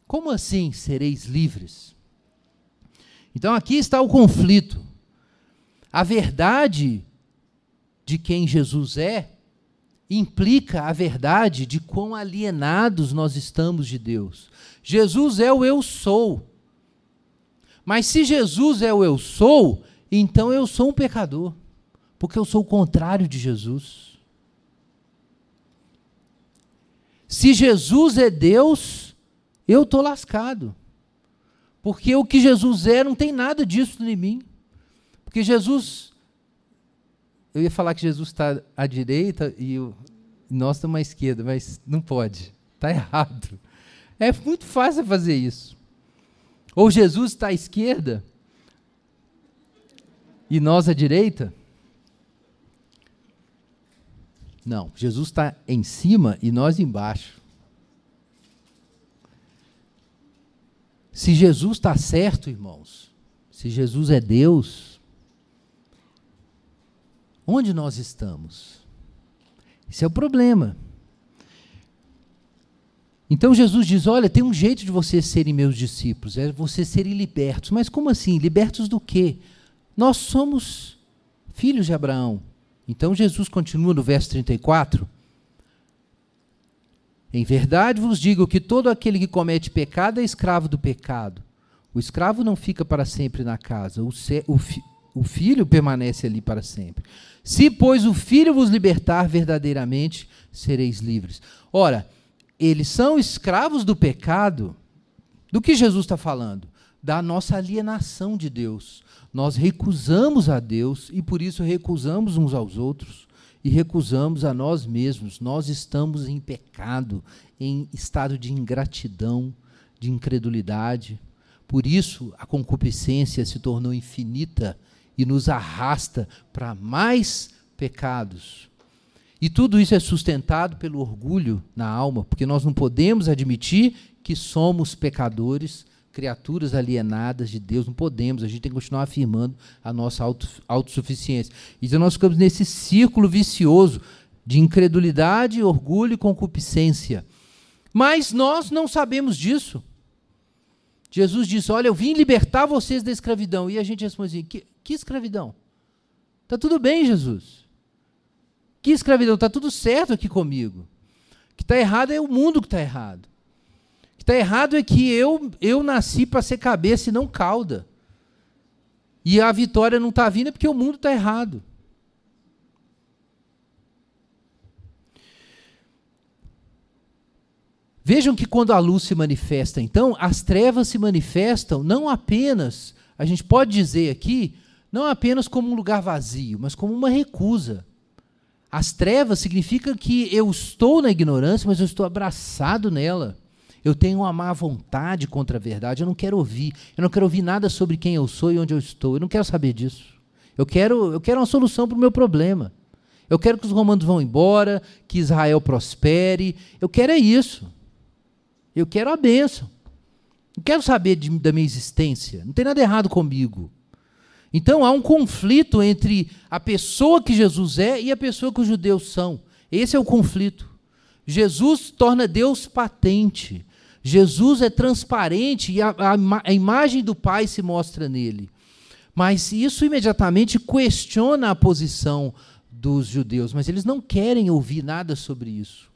Como assim sereis livres? Então aqui está o conflito. A verdade de quem Jesus é implica a verdade de quão alienados nós estamos de Deus. Jesus é o eu sou. Mas se Jesus é o eu sou, então eu sou um pecador, porque eu sou o contrário de Jesus. Se Jesus é Deus, eu estou lascado. Porque o que Jesus é não tem nada disso em mim. Porque Jesus. Eu ia falar que Jesus está à direita e nós estamos à esquerda, mas não pode. Está errado. É muito fácil fazer isso. Ou Jesus está à esquerda e nós à direita. Não, Jesus está em cima e nós embaixo. Se Jesus está certo, irmãos, se Jesus é Deus, onde nós estamos? Esse é o problema. Então Jesus diz: Olha, tem um jeito de vocês serem meus discípulos, é vocês serem libertos. Mas como assim? Libertos do quê? Nós somos filhos de Abraão. Então Jesus continua no verso 34. Em verdade vos digo que todo aquele que comete pecado é escravo do pecado. O escravo não fica para sempre na casa, o, o, fi, o filho permanece ali para sempre. Se, pois, o filho vos libertar verdadeiramente, sereis livres. Ora, eles são escravos do pecado. Do que Jesus está falando? Da nossa alienação de Deus. Nós recusamos a Deus e por isso recusamos uns aos outros e recusamos a nós mesmos. Nós estamos em pecado, em estado de ingratidão, de incredulidade. Por isso a concupiscência se tornou infinita e nos arrasta para mais pecados. E tudo isso é sustentado pelo orgulho na alma, porque nós não podemos admitir que somos pecadores criaturas alienadas de Deus, não podemos, a gente tem que continuar afirmando a nossa autossuficiência. Então nós ficamos nesse círculo vicioso de incredulidade, orgulho e concupiscência. Mas nós não sabemos disso. Jesus disse: Olha, eu vim libertar vocês da escravidão. E a gente responde assim: Que, que escravidão? Está tudo bem, Jesus. Que escravidão? Está tudo certo aqui comigo. O que está errado é o mundo que está errado está errado é que eu, eu nasci para ser cabeça e não cauda. E a vitória não está vindo é porque o mundo está errado. Vejam que quando a luz se manifesta, então, as trevas se manifestam não apenas, a gente pode dizer aqui, não apenas como um lugar vazio, mas como uma recusa. As trevas significam que eu estou na ignorância, mas eu estou abraçado nela. Eu tenho uma má vontade contra a verdade. Eu não quero ouvir. Eu não quero ouvir nada sobre quem eu sou e onde eu estou. Eu não quero saber disso. Eu quero, eu quero uma solução para o meu problema. Eu quero que os romanos vão embora, que Israel prospere. Eu quero é isso. Eu quero a bênção. Não quero saber de, da minha existência. Não tem nada errado comigo. Então há um conflito entre a pessoa que Jesus é e a pessoa que os judeus são. Esse é o conflito. Jesus torna Deus patente. Jesus é transparente e a, a, a imagem do Pai se mostra nele. Mas isso imediatamente questiona a posição dos judeus, mas eles não querem ouvir nada sobre isso.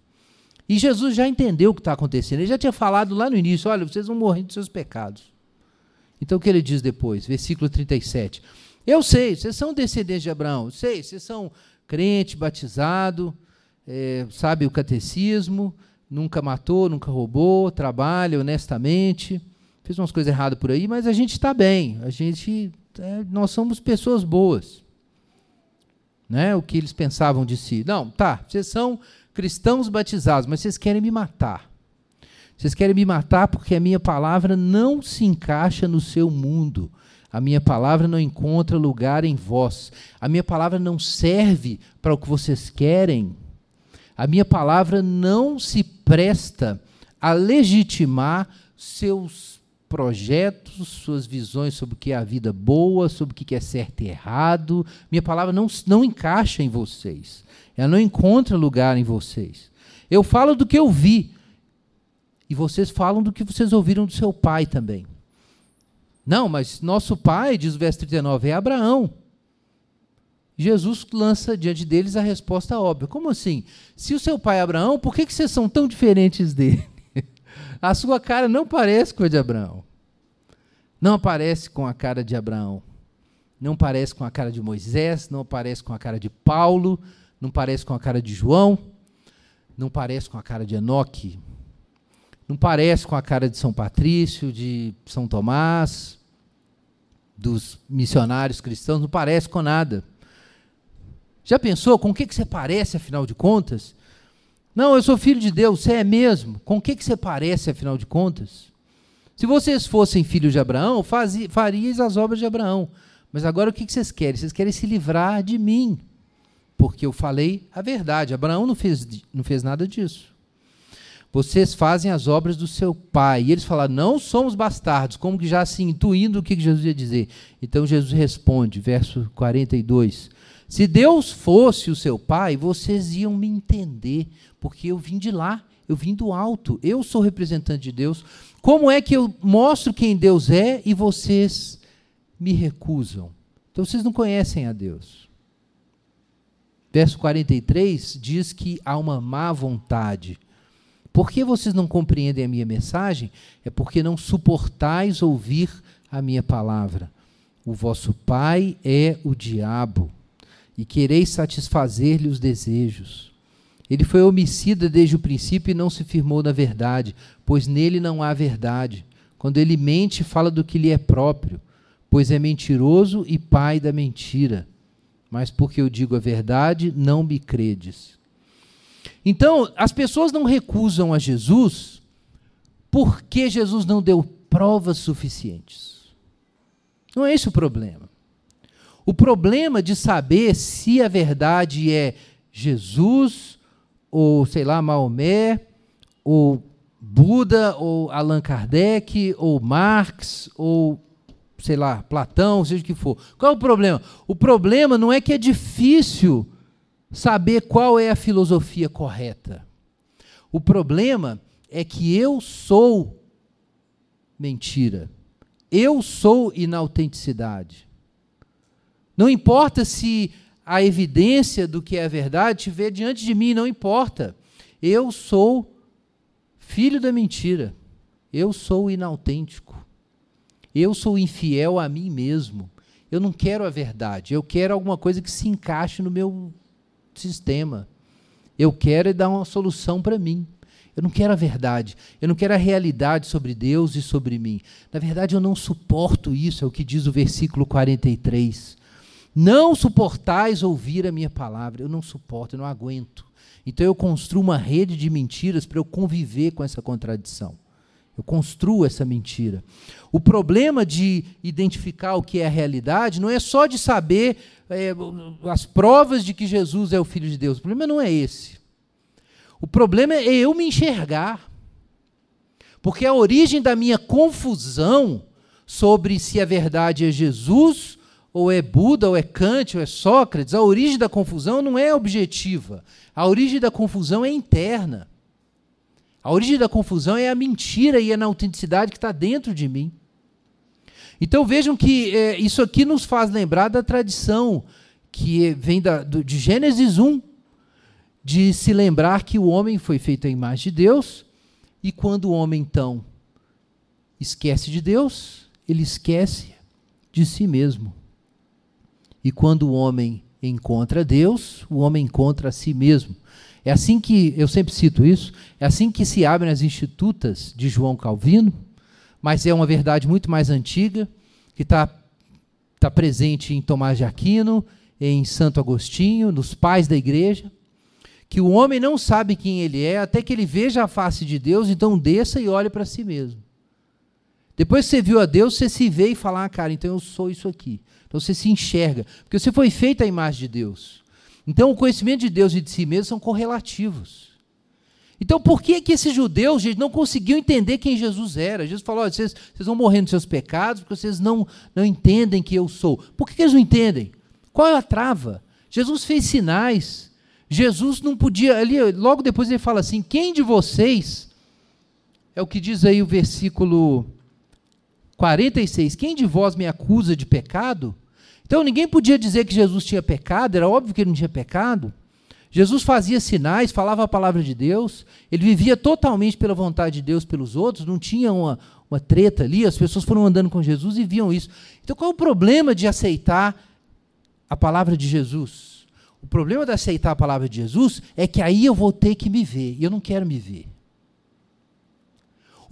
E Jesus já entendeu o que está acontecendo. Ele já tinha falado lá no início: olha, vocês vão morrer dos seus pecados. Então o que ele diz depois? Versículo 37. Eu sei, vocês são descendentes de Abraão. Eu sei, vocês são crente, batizado, é, sabe o catecismo, nunca matou, nunca roubou, trabalha honestamente. Fez umas coisas erradas por aí, mas a gente está bem. A gente, é, nós somos pessoas boas. Né? O que eles pensavam de si. Não, tá, vocês são cristãos batizados, mas vocês querem me matar. Vocês querem me matar porque a minha palavra não se encaixa no seu mundo. A minha palavra não encontra lugar em vós. A minha palavra não serve para o que vocês querem. A minha palavra não se presta a legitimar seus projetos, suas visões sobre o que é a vida boa, sobre o que é certo e errado. Minha palavra não, não encaixa em vocês. Ela não encontra lugar em vocês. Eu falo do que eu vi, e vocês falam do que vocês ouviram do seu pai também. Não, mas nosso pai, diz o verso 39, é Abraão. Jesus lança diante deles a resposta óbvia. Como assim? Se o seu pai é Abraão, por que, vocês são tão diferentes dele? a sua cara não parece com a de Abraão. Não parece com a cara de Abraão. Não parece com a cara de Moisés, não parece com a cara de Paulo, não parece com a cara de João, não parece com a cara de Enoque, não parece com a cara de São Patrício, de São Tomás, dos missionários cristãos, não parece com nada. Já pensou com o que, que você parece, afinal de contas? Não, eu sou filho de Deus, você é mesmo. Com o que, que você parece, afinal de contas? Se vocês fossem filhos de Abraão, farias as obras de Abraão. Mas agora o que, que vocês querem? Vocês querem se livrar de mim. Porque eu falei a verdade. Abraão não fez, não fez nada disso vocês fazem as obras do seu pai. E eles falaram, não somos bastardos, como que já se intuindo o que Jesus ia dizer. Então Jesus responde, verso 42, se Deus fosse o seu pai, vocês iam me entender, porque eu vim de lá, eu vim do alto, eu sou representante de Deus. Como é que eu mostro quem Deus é e vocês me recusam? Então vocês não conhecem a Deus. Verso 43 diz que há uma má vontade por que vocês não compreendem a minha mensagem? É porque não suportais ouvir a minha palavra. O vosso pai é o diabo, e quereis satisfazer-lhe os desejos. Ele foi homicida desde o princípio e não se firmou na verdade, pois nele não há verdade. Quando ele mente, fala do que lhe é próprio, pois é mentiroso e pai da mentira. Mas porque eu digo a verdade, não me credes. Então, as pessoas não recusam a Jesus porque Jesus não deu provas suficientes. Não é esse o problema. O problema de saber se a verdade é Jesus, ou sei lá, Maomé, ou Buda, ou Allan Kardec, ou Marx, ou sei lá, Platão, seja o que for. Qual é o problema? O problema não é que é difícil saber qual é a filosofia correta. O problema é que eu sou mentira. Eu sou inautenticidade. Não importa se a evidência do que é verdade estiver diante de mim, não importa. Eu sou filho da mentira. Eu sou inautêntico. Eu sou infiel a mim mesmo. Eu não quero a verdade. Eu quero alguma coisa que se encaixe no meu sistema. Eu quero é dar uma solução para mim. Eu não quero a verdade. Eu não quero a realidade sobre Deus e sobre mim. Na verdade, eu não suporto isso, é o que diz o versículo 43. Não suportais ouvir a minha palavra. Eu não suporto, eu não aguento. Então eu construo uma rede de mentiras para eu conviver com essa contradição. Eu construo essa mentira. O problema de identificar o que é a realidade não é só de saber é, as provas de que Jesus é o Filho de Deus. O problema não é esse. O problema é eu me enxergar. Porque a origem da minha confusão sobre se a verdade é Jesus, ou é Buda, ou é Kant, ou é Sócrates, a origem da confusão não é objetiva. A origem da confusão é interna. A origem da confusão é a mentira e a autenticidade que está dentro de mim. Então vejam que é, isso aqui nos faz lembrar da tradição que vem da, do, de Gênesis 1, de se lembrar que o homem foi feito à imagem de Deus, e quando o homem então esquece de Deus, ele esquece de si mesmo. E quando o homem encontra Deus, o homem encontra a si mesmo. É assim que, eu sempre cito isso, é assim que se abrem as institutas de João Calvino, mas é uma verdade muito mais antiga, que está tá presente em Tomás de Aquino, em Santo Agostinho, nos pais da igreja, que o homem não sabe quem ele é até que ele veja a face de Deus, então desça e olhe para si mesmo. Depois que você viu a Deus, você se vê e fala, ah, cara, então eu sou isso aqui. Então você se enxerga, porque você foi feito à imagem de Deus. Então o conhecimento de Deus e de si mesmo são correlativos. Então, por que que esses judeus gente, não conseguiam entender quem Jesus era? Jesus falou: vocês, vocês vão morrer nos seus pecados porque vocês não, não entendem que eu sou. Por que, que eles não entendem? Qual é a trava? Jesus fez sinais. Jesus não podia. Ali, logo depois ele fala assim: quem de vocês. É o que diz aí o versículo 46. Quem de vós me acusa de pecado? Então ninguém podia dizer que Jesus tinha pecado, era óbvio que ele não tinha pecado. Jesus fazia sinais, falava a palavra de Deus, ele vivia totalmente pela vontade de Deus pelos outros, não tinha uma, uma treta ali, as pessoas foram andando com Jesus e viam isso. Então qual é o problema de aceitar a palavra de Jesus? O problema de aceitar a palavra de Jesus é que aí eu vou ter que me ver, e eu não quero me ver.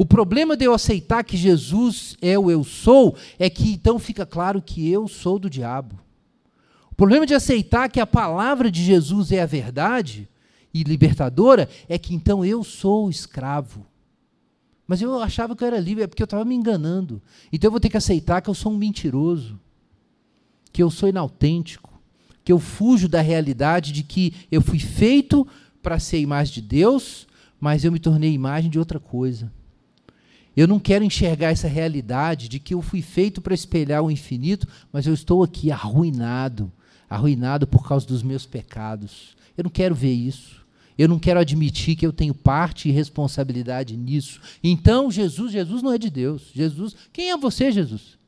O problema de eu aceitar que Jesus é o eu sou é que então fica claro que eu sou do diabo. O problema de aceitar que a palavra de Jesus é a verdade e libertadora é que então eu sou escravo. Mas eu achava que eu era livre, é porque eu estava me enganando. Então eu vou ter que aceitar que eu sou um mentiroso, que eu sou inautêntico, que eu fujo da realidade de que eu fui feito para ser imagem de Deus, mas eu me tornei imagem de outra coisa. Eu não quero enxergar essa realidade de que eu fui feito para espelhar o infinito, mas eu estou aqui arruinado, arruinado por causa dos meus pecados. Eu não quero ver isso. Eu não quero admitir que eu tenho parte e responsabilidade nisso. Então, Jesus, Jesus não é de Deus. Jesus, quem é você, Jesus?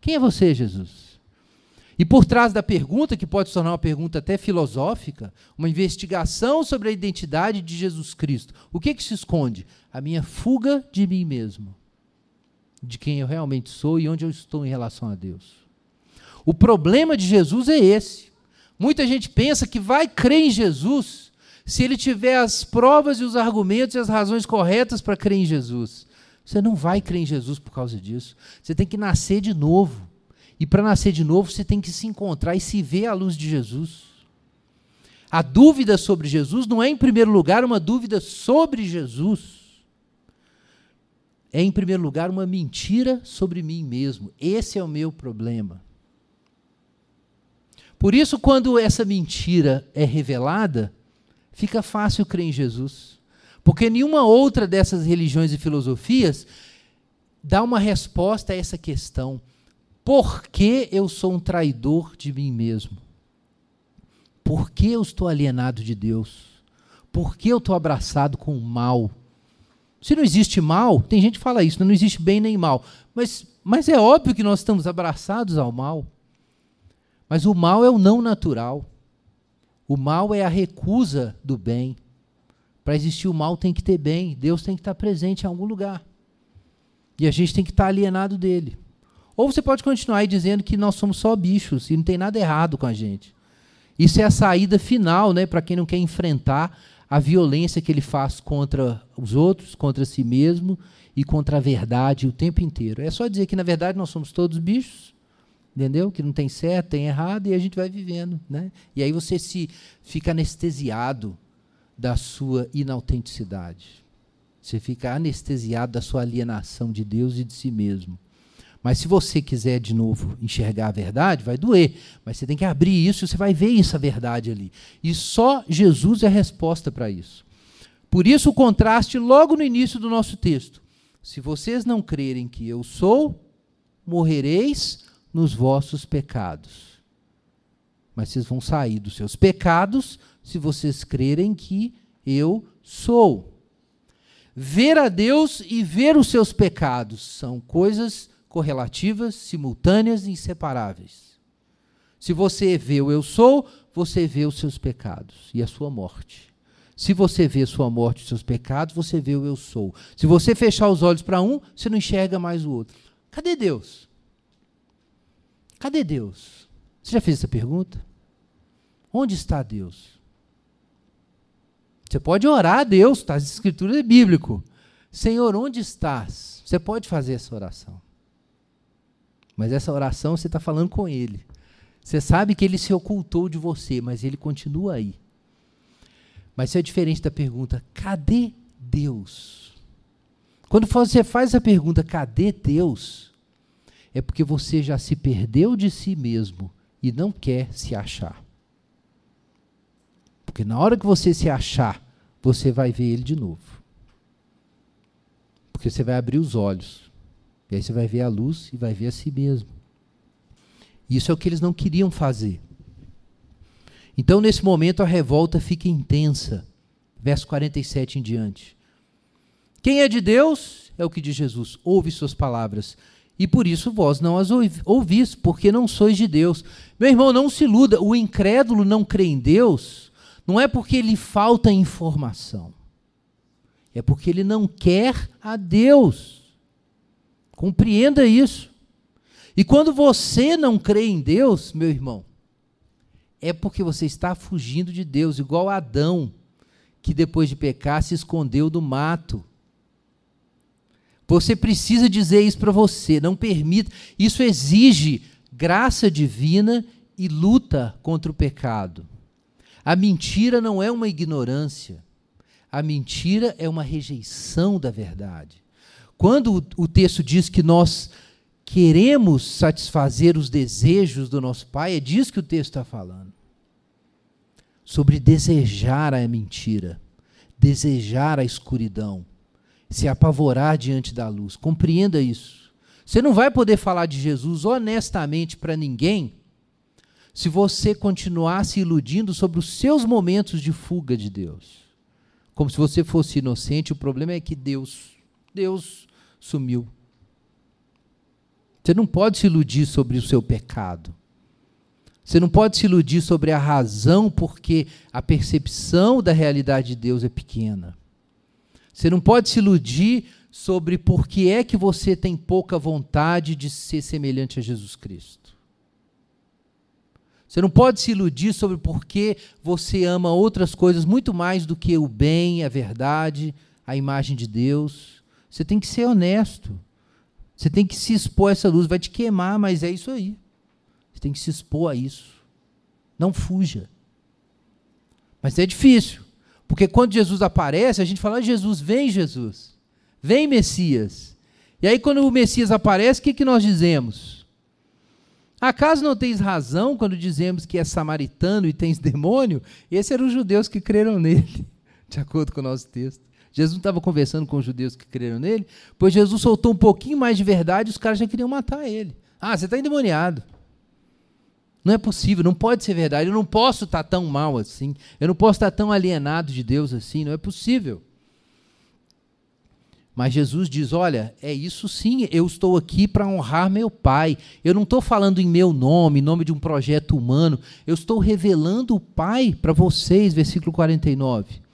Quem é você, Jesus? E por trás da pergunta, que pode se tornar uma pergunta até filosófica, uma investigação sobre a identidade de Jesus Cristo, o que, que se esconde? A minha fuga de mim mesmo, de quem eu realmente sou e onde eu estou em relação a Deus. O problema de Jesus é esse. Muita gente pensa que vai crer em Jesus se ele tiver as provas e os argumentos e as razões corretas para crer em Jesus. Você não vai crer em Jesus por causa disso. Você tem que nascer de novo. E para nascer de novo, você tem que se encontrar e se ver à luz de Jesus. A dúvida sobre Jesus não é, em primeiro lugar, uma dúvida sobre Jesus. É, em primeiro lugar, uma mentira sobre mim mesmo. Esse é o meu problema. Por isso, quando essa mentira é revelada, fica fácil crer em Jesus. Porque nenhuma outra dessas religiões e filosofias dá uma resposta a essa questão. Por que eu sou um traidor de mim mesmo? Por que eu estou alienado de Deus? Por que eu estou abraçado com o mal? Se não existe mal, tem gente que fala isso, não existe bem nem mal. Mas, mas é óbvio que nós estamos abraçados ao mal. Mas o mal é o não natural. O mal é a recusa do bem. Para existir o mal tem que ter bem. Deus tem que estar presente em algum lugar. E a gente tem que estar alienado dele. Ou você pode continuar aí dizendo que nós somos só bichos e não tem nada errado com a gente. Isso é a saída final, né, para quem não quer enfrentar a violência que ele faz contra os outros, contra si mesmo e contra a verdade o tempo inteiro. É só dizer que na verdade nós somos todos bichos entendeu? Que não tem certo, tem errado e a gente vai vivendo, né? E aí você se fica anestesiado da sua inautenticidade. Você fica anestesiado da sua alienação de Deus e de si mesmo. Mas se você quiser de novo enxergar a verdade, vai doer. Mas você tem que abrir isso e você vai ver essa verdade ali. E só Jesus é a resposta para isso. Por isso o contraste logo no início do nosso texto. Se vocês não crerem que eu sou, morrereis nos vossos pecados. Mas vocês vão sair dos seus pecados se vocês crerem que eu sou. Ver a Deus e ver os seus pecados são coisas correlativas, simultâneas e inseparáveis. Se você vê o eu sou, você vê os seus pecados e a sua morte. Se você vê sua morte e seus pecados, você vê o eu sou. Se você fechar os olhos para um, você não enxerga mais o outro. Cadê Deus? Cadê Deus? Você já fez essa pergunta? Onde está Deus? Você pode orar a Deus, está escritura é bíblico. Senhor, onde estás? Você pode fazer essa oração. Mas essa oração você está falando com Ele. Você sabe que Ele se ocultou de você, mas Ele continua aí. Mas isso é diferente da pergunta: cadê Deus? Quando você faz a pergunta: cadê Deus? É porque você já se perdeu de si mesmo e não quer se achar. Porque na hora que você se achar, você vai ver Ele de novo. Porque você vai abrir os olhos. E aí você vai ver a luz e vai ver a si mesmo. Isso é o que eles não queriam fazer. Então, nesse momento, a revolta fica intensa. Verso 47 em diante. Quem é de Deus, é o que diz Jesus, ouve suas palavras. E por isso vós não as ouvis, porque não sois de Deus. Meu irmão, não se iluda, o incrédulo não crê em Deus, não é porque lhe falta informação, é porque ele não quer a Deus. Compreenda isso. E quando você não crê em Deus, meu irmão, é porque você está fugindo de Deus, igual Adão, que depois de pecar se escondeu do mato. Você precisa dizer isso para você, não permita. Isso exige graça divina e luta contra o pecado. A mentira não é uma ignorância. A mentira é uma rejeição da verdade. Quando o texto diz que nós queremos satisfazer os desejos do nosso Pai, é disso que o texto está falando. Sobre desejar a mentira, desejar a escuridão, se apavorar diante da luz. Compreenda isso. Você não vai poder falar de Jesus honestamente para ninguém se você continuar se iludindo sobre os seus momentos de fuga de Deus. Como se você fosse inocente, o problema é que Deus, Deus sumiu. Você não pode se iludir sobre o seu pecado. Você não pode se iludir sobre a razão porque a percepção da realidade de Deus é pequena. Você não pode se iludir sobre por que é que você tem pouca vontade de ser semelhante a Jesus Cristo. Você não pode se iludir sobre por que você ama outras coisas muito mais do que o bem, a verdade, a imagem de Deus. Você tem que ser honesto. Você tem que se expor a essa luz. Vai te queimar, mas é isso aí. Você tem que se expor a isso. Não fuja. Mas é difícil. Porque quando Jesus aparece, a gente fala: Jesus, vem Jesus. Vem Messias. E aí, quando o Messias aparece, o que, que nós dizemos? Acaso não tens razão quando dizemos que é samaritano e tens demônio? Esses eram os judeus que creram nele, de acordo com o nosso texto. Jesus não estava conversando com os judeus que creram nele, pois Jesus soltou um pouquinho mais de verdade e os caras já queriam matar ele. Ah, você está endemoniado. Não é possível, não pode ser verdade. Eu não posso estar tá tão mal assim. Eu não posso estar tá tão alienado de Deus assim. Não é possível. Mas Jesus diz: Olha, é isso sim, eu estou aqui para honrar meu Pai. Eu não estou falando em meu nome, em nome de um projeto humano. Eu estou revelando o Pai para vocês, versículo 49.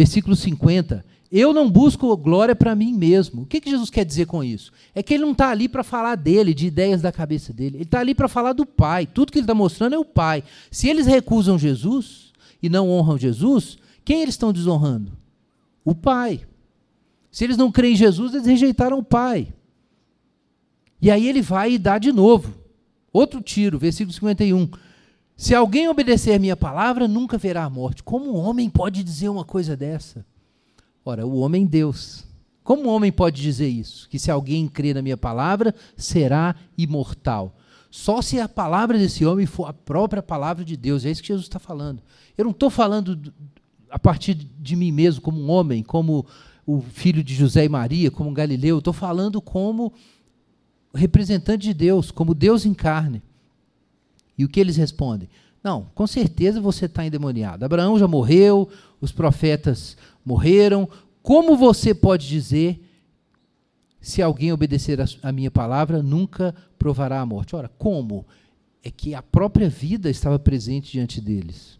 Versículo 50. Eu não busco glória para mim mesmo. O que, que Jesus quer dizer com isso? É que ele não está ali para falar dele, de ideias da cabeça dele. Ele está ali para falar do Pai. Tudo que ele está mostrando é o Pai. Se eles recusam Jesus e não honram Jesus, quem eles estão desonrando? O Pai. Se eles não creem em Jesus, eles rejeitaram o Pai. E aí ele vai e dá de novo. Outro tiro, versículo 51. Se alguém obedecer minha palavra, nunca verá a morte. Como um homem pode dizer uma coisa dessa? Ora, o homem Deus. Como um homem pode dizer isso? Que se alguém crê na minha palavra, será imortal. Só se a palavra desse homem for a própria palavra de Deus. É isso que Jesus está falando. Eu não estou falando a partir de mim mesmo, como um homem, como o filho de José e Maria, como um Galileu. Estou falando como representante de Deus, como Deus em carne. E o que eles respondem? Não, com certeza você está endemoniado. Abraão já morreu, os profetas morreram. Como você pode dizer, se alguém obedecer a minha palavra, nunca provará a morte? Ora, como? É que a própria vida estava presente diante deles.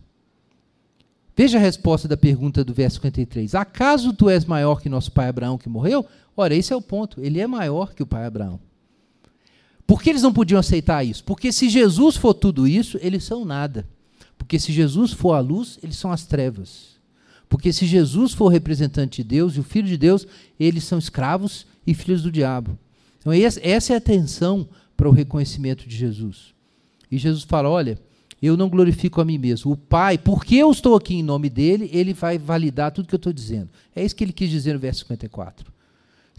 Veja a resposta da pergunta do verso 53. Acaso tu és maior que nosso pai Abraão que morreu? Ora, esse é o ponto. Ele é maior que o pai Abraão. Por que eles não podiam aceitar isso? Porque se Jesus for tudo isso, eles são nada. Porque se Jesus for a luz, eles são as trevas. Porque se Jesus for o representante de Deus e o Filho de Deus, eles são escravos e filhos do diabo. Então, essa é a tensão para o reconhecimento de Jesus. E Jesus fala: Olha, eu não glorifico a mim mesmo. O Pai, porque eu estou aqui em nome dele, ele vai validar tudo que eu estou dizendo. É isso que ele quis dizer no verso 54.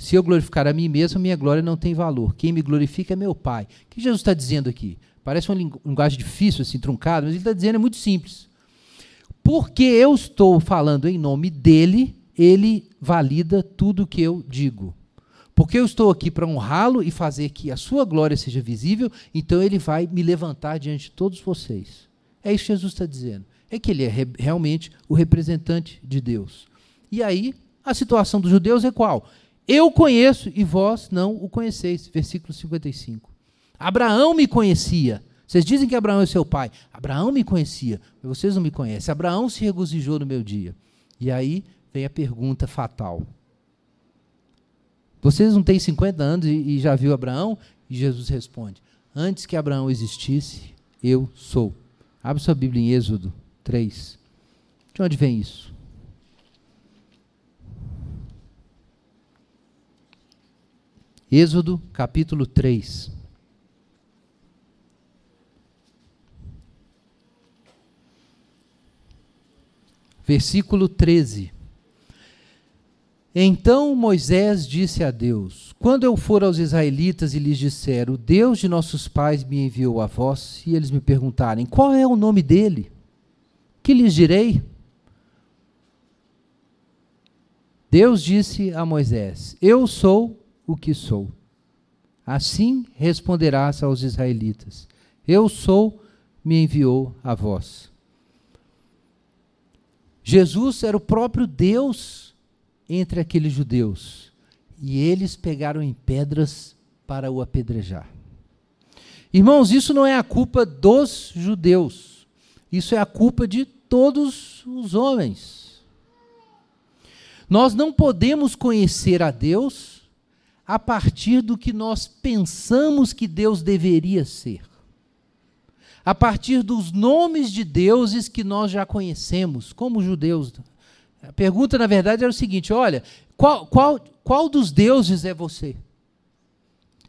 Se eu glorificar a mim mesmo, minha glória não tem valor. Quem me glorifica é meu Pai. O que Jesus está dizendo aqui? Parece uma linguagem difícil, assim, truncada, mas ele está dizendo é muito simples. Porque eu estou falando em nome dele, ele valida tudo que eu digo. Porque eu estou aqui para honrá-lo e fazer que a sua glória seja visível, então ele vai me levantar diante de todos vocês. É isso que Jesus está dizendo. É que ele é re realmente o representante de Deus. E aí, a situação dos judeus é qual? Eu conheço e vós não o conheceis. Versículo 55. Abraão me conhecia. Vocês dizem que Abraão é seu pai. Abraão me conhecia, mas vocês não me conhecem. Abraão se regozijou no meu dia. E aí vem a pergunta fatal. Vocês não têm 50 anos e, já viu Abraão? E Jesus responde: Antes que Abraão existisse, eu sou. Abre sua Bíblia em Êxodo 3. De onde vem isso? Êxodo capítulo 3. Versículo 13. Então Moisés disse a Deus: Quando eu for aos israelitas e lhes disser, o Deus de nossos pais me enviou a vós, e eles me perguntarem, qual é o nome dele? Que lhes direi? Deus disse a Moisés: Eu sou o que sou. Assim responderás aos israelitas: Eu sou, me enviou a vós. Jesus era o próprio Deus entre aqueles judeus, e eles pegaram em pedras para o apedrejar. Irmãos, isso não é a culpa dos judeus, isso é a culpa de todos os homens. Nós não podemos conhecer a Deus a partir do que nós pensamos que Deus deveria ser. A partir dos nomes de deuses que nós já conhecemos, como judeus. A pergunta, na verdade, era o seguinte: olha, qual, qual, qual dos deuses é você?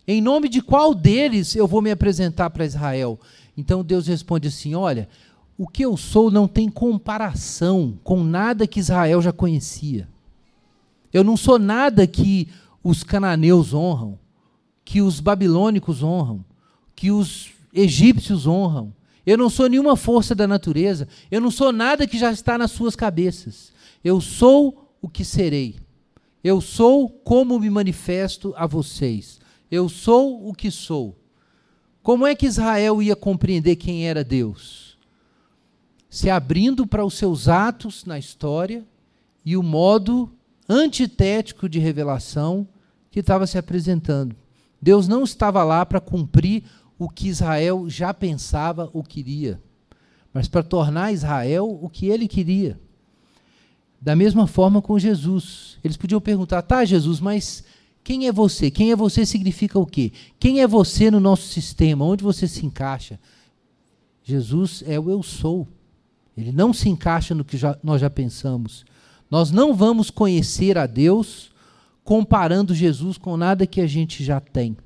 Em nome de qual deles eu vou me apresentar para Israel? Então Deus responde assim: olha, o que eu sou não tem comparação com nada que Israel já conhecia. Eu não sou nada que os cananeus honram, que os babilônicos honram, que os egípcios honram. Eu não sou nenhuma força da natureza, eu não sou nada que já está nas suas cabeças. Eu sou o que serei. Eu sou como me manifesto a vocês. Eu sou o que sou. Como é que Israel ia compreender quem era Deus? Se abrindo para os seus atos na história e o modo antitético de revelação que estava se apresentando. Deus não estava lá para cumprir o que Israel já pensava ou queria, mas para tornar Israel o que ele queria. Da mesma forma com Jesus. Eles podiam perguntar: tá, Jesus, mas quem é você? Quem é você significa o quê? Quem é você no nosso sistema? Onde você se encaixa? Jesus é o eu sou. Ele não se encaixa no que já, nós já pensamos. Nós não vamos conhecer a Deus comparando Jesus com nada que a gente já tem.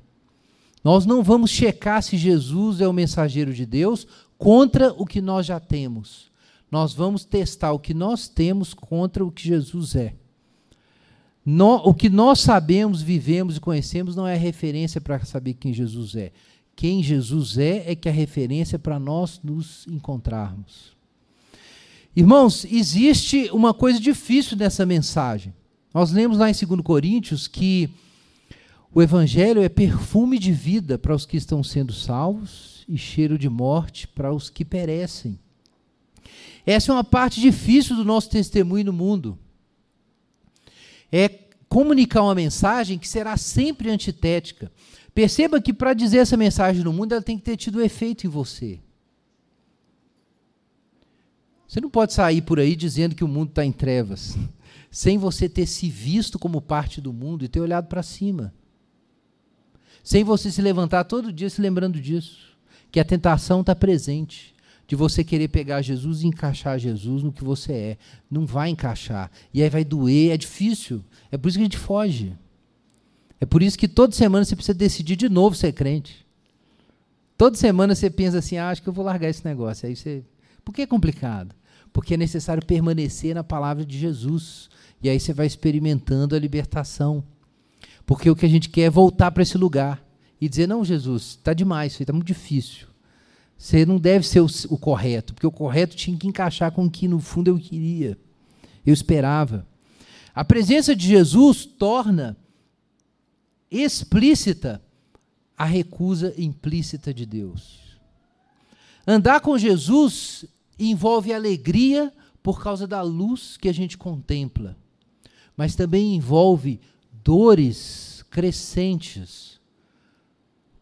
Nós não vamos checar se Jesus é o mensageiro de Deus contra o que nós já temos. Nós vamos testar o que nós temos contra o que Jesus é. No, o que nós sabemos, vivemos e conhecemos não é referência para saber quem Jesus é. Quem Jesus é é que é referência para nós nos encontrarmos. Irmãos, existe uma coisa difícil nessa mensagem. Nós lemos lá em 2 Coríntios que o Evangelho é perfume de vida para os que estão sendo salvos e cheiro de morte para os que perecem. Essa é uma parte difícil do nosso testemunho no mundo. É comunicar uma mensagem que será sempre antitética. Perceba que para dizer essa mensagem no mundo, ela tem que ter tido efeito em você. Você não pode sair por aí dizendo que o mundo está em trevas, sem você ter se visto como parte do mundo e ter olhado para cima. Sem você se levantar todo dia se lembrando disso. Que a tentação está presente. De você querer pegar Jesus e encaixar Jesus no que você é. Não vai encaixar. E aí vai doer, é difícil. É por isso que a gente foge. É por isso que toda semana você precisa decidir de novo ser crente. Toda semana você pensa assim: ah, acho que eu vou largar esse negócio. Aí você. Por que é complicado? Porque é necessário permanecer na palavra de Jesus. E aí você vai experimentando a libertação. Porque o que a gente quer é voltar para esse lugar e dizer: não, Jesus, está demais, está muito difícil. Você não deve ser o, o, correto, porque o correto tinha que encaixar com o que no fundo eu queria, eu esperava. A presença de Jesus torna explícita a recusa implícita de Deus. Andar com Jesus envolve alegria por causa da luz que a gente contempla, mas também envolve dores crescentes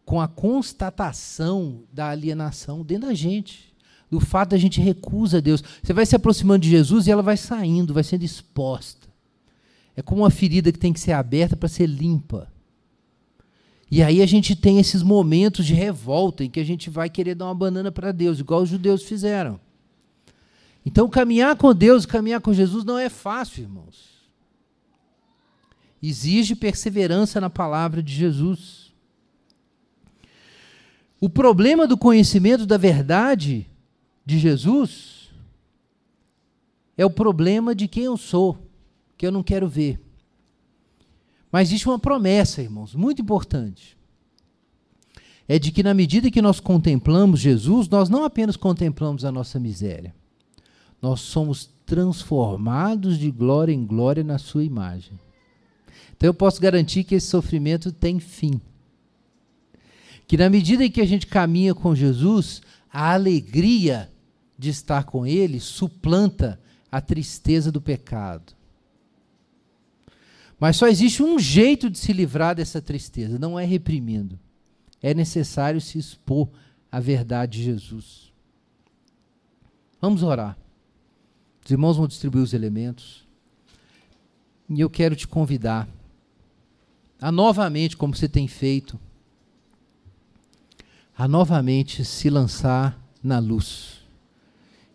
com a constatação da alienação dentro da gente. Do fato da gente recusa Deus. Você vai se aproximando de Jesus e ela vai saindo, vai sendo exposta. É como uma ferida que tem que ser aberta para ser limpa. E aí a gente tem esses momentos de revolta em que a gente vai querer dar uma banana para Deus, igual os judeus fizeram. Então, caminhar com Deus, caminhar com Jesus não é fácil, irmãos exige perseverança na palavra de Jesus. O problema do conhecimento da verdade de Jesus é o problema de quem eu sou, que eu não quero ver. Mas existe uma promessa, irmãos, muito importante. É de que, na medida que nós contemplamos Jesus, nós não apenas contemplamos a nossa miséria, nós somos transformados de glória em glória na Sua imagem. Então eu posso garantir que esse sofrimento tem fim. Que na medida em que a gente caminha com Jesus, a alegria de estar com Ele suplanta a tristeza do pecado. Mas só existe um jeito de se livrar dessa tristeza, não é reprimindo. É necessário se expor à verdade de Jesus. Vamos orar. Os irmãos vão distribuir os elementos. E eu quero te convidar a novamente, como você tem feito, a novamente se lançar na luz.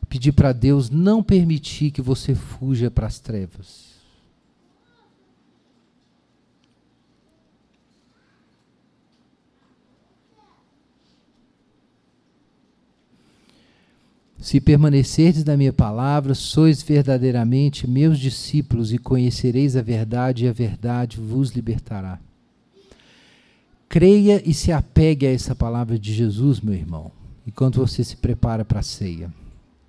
Pedir para Deus não permitir que você fuja para as trevas. Se permanecerdes na minha palavra, sois verdadeiramente meus discípulos e conhecereis a verdade, e a verdade vos libertará. Creia e se apegue a essa palavra de Jesus, meu irmão, enquanto você se prepara para a ceia.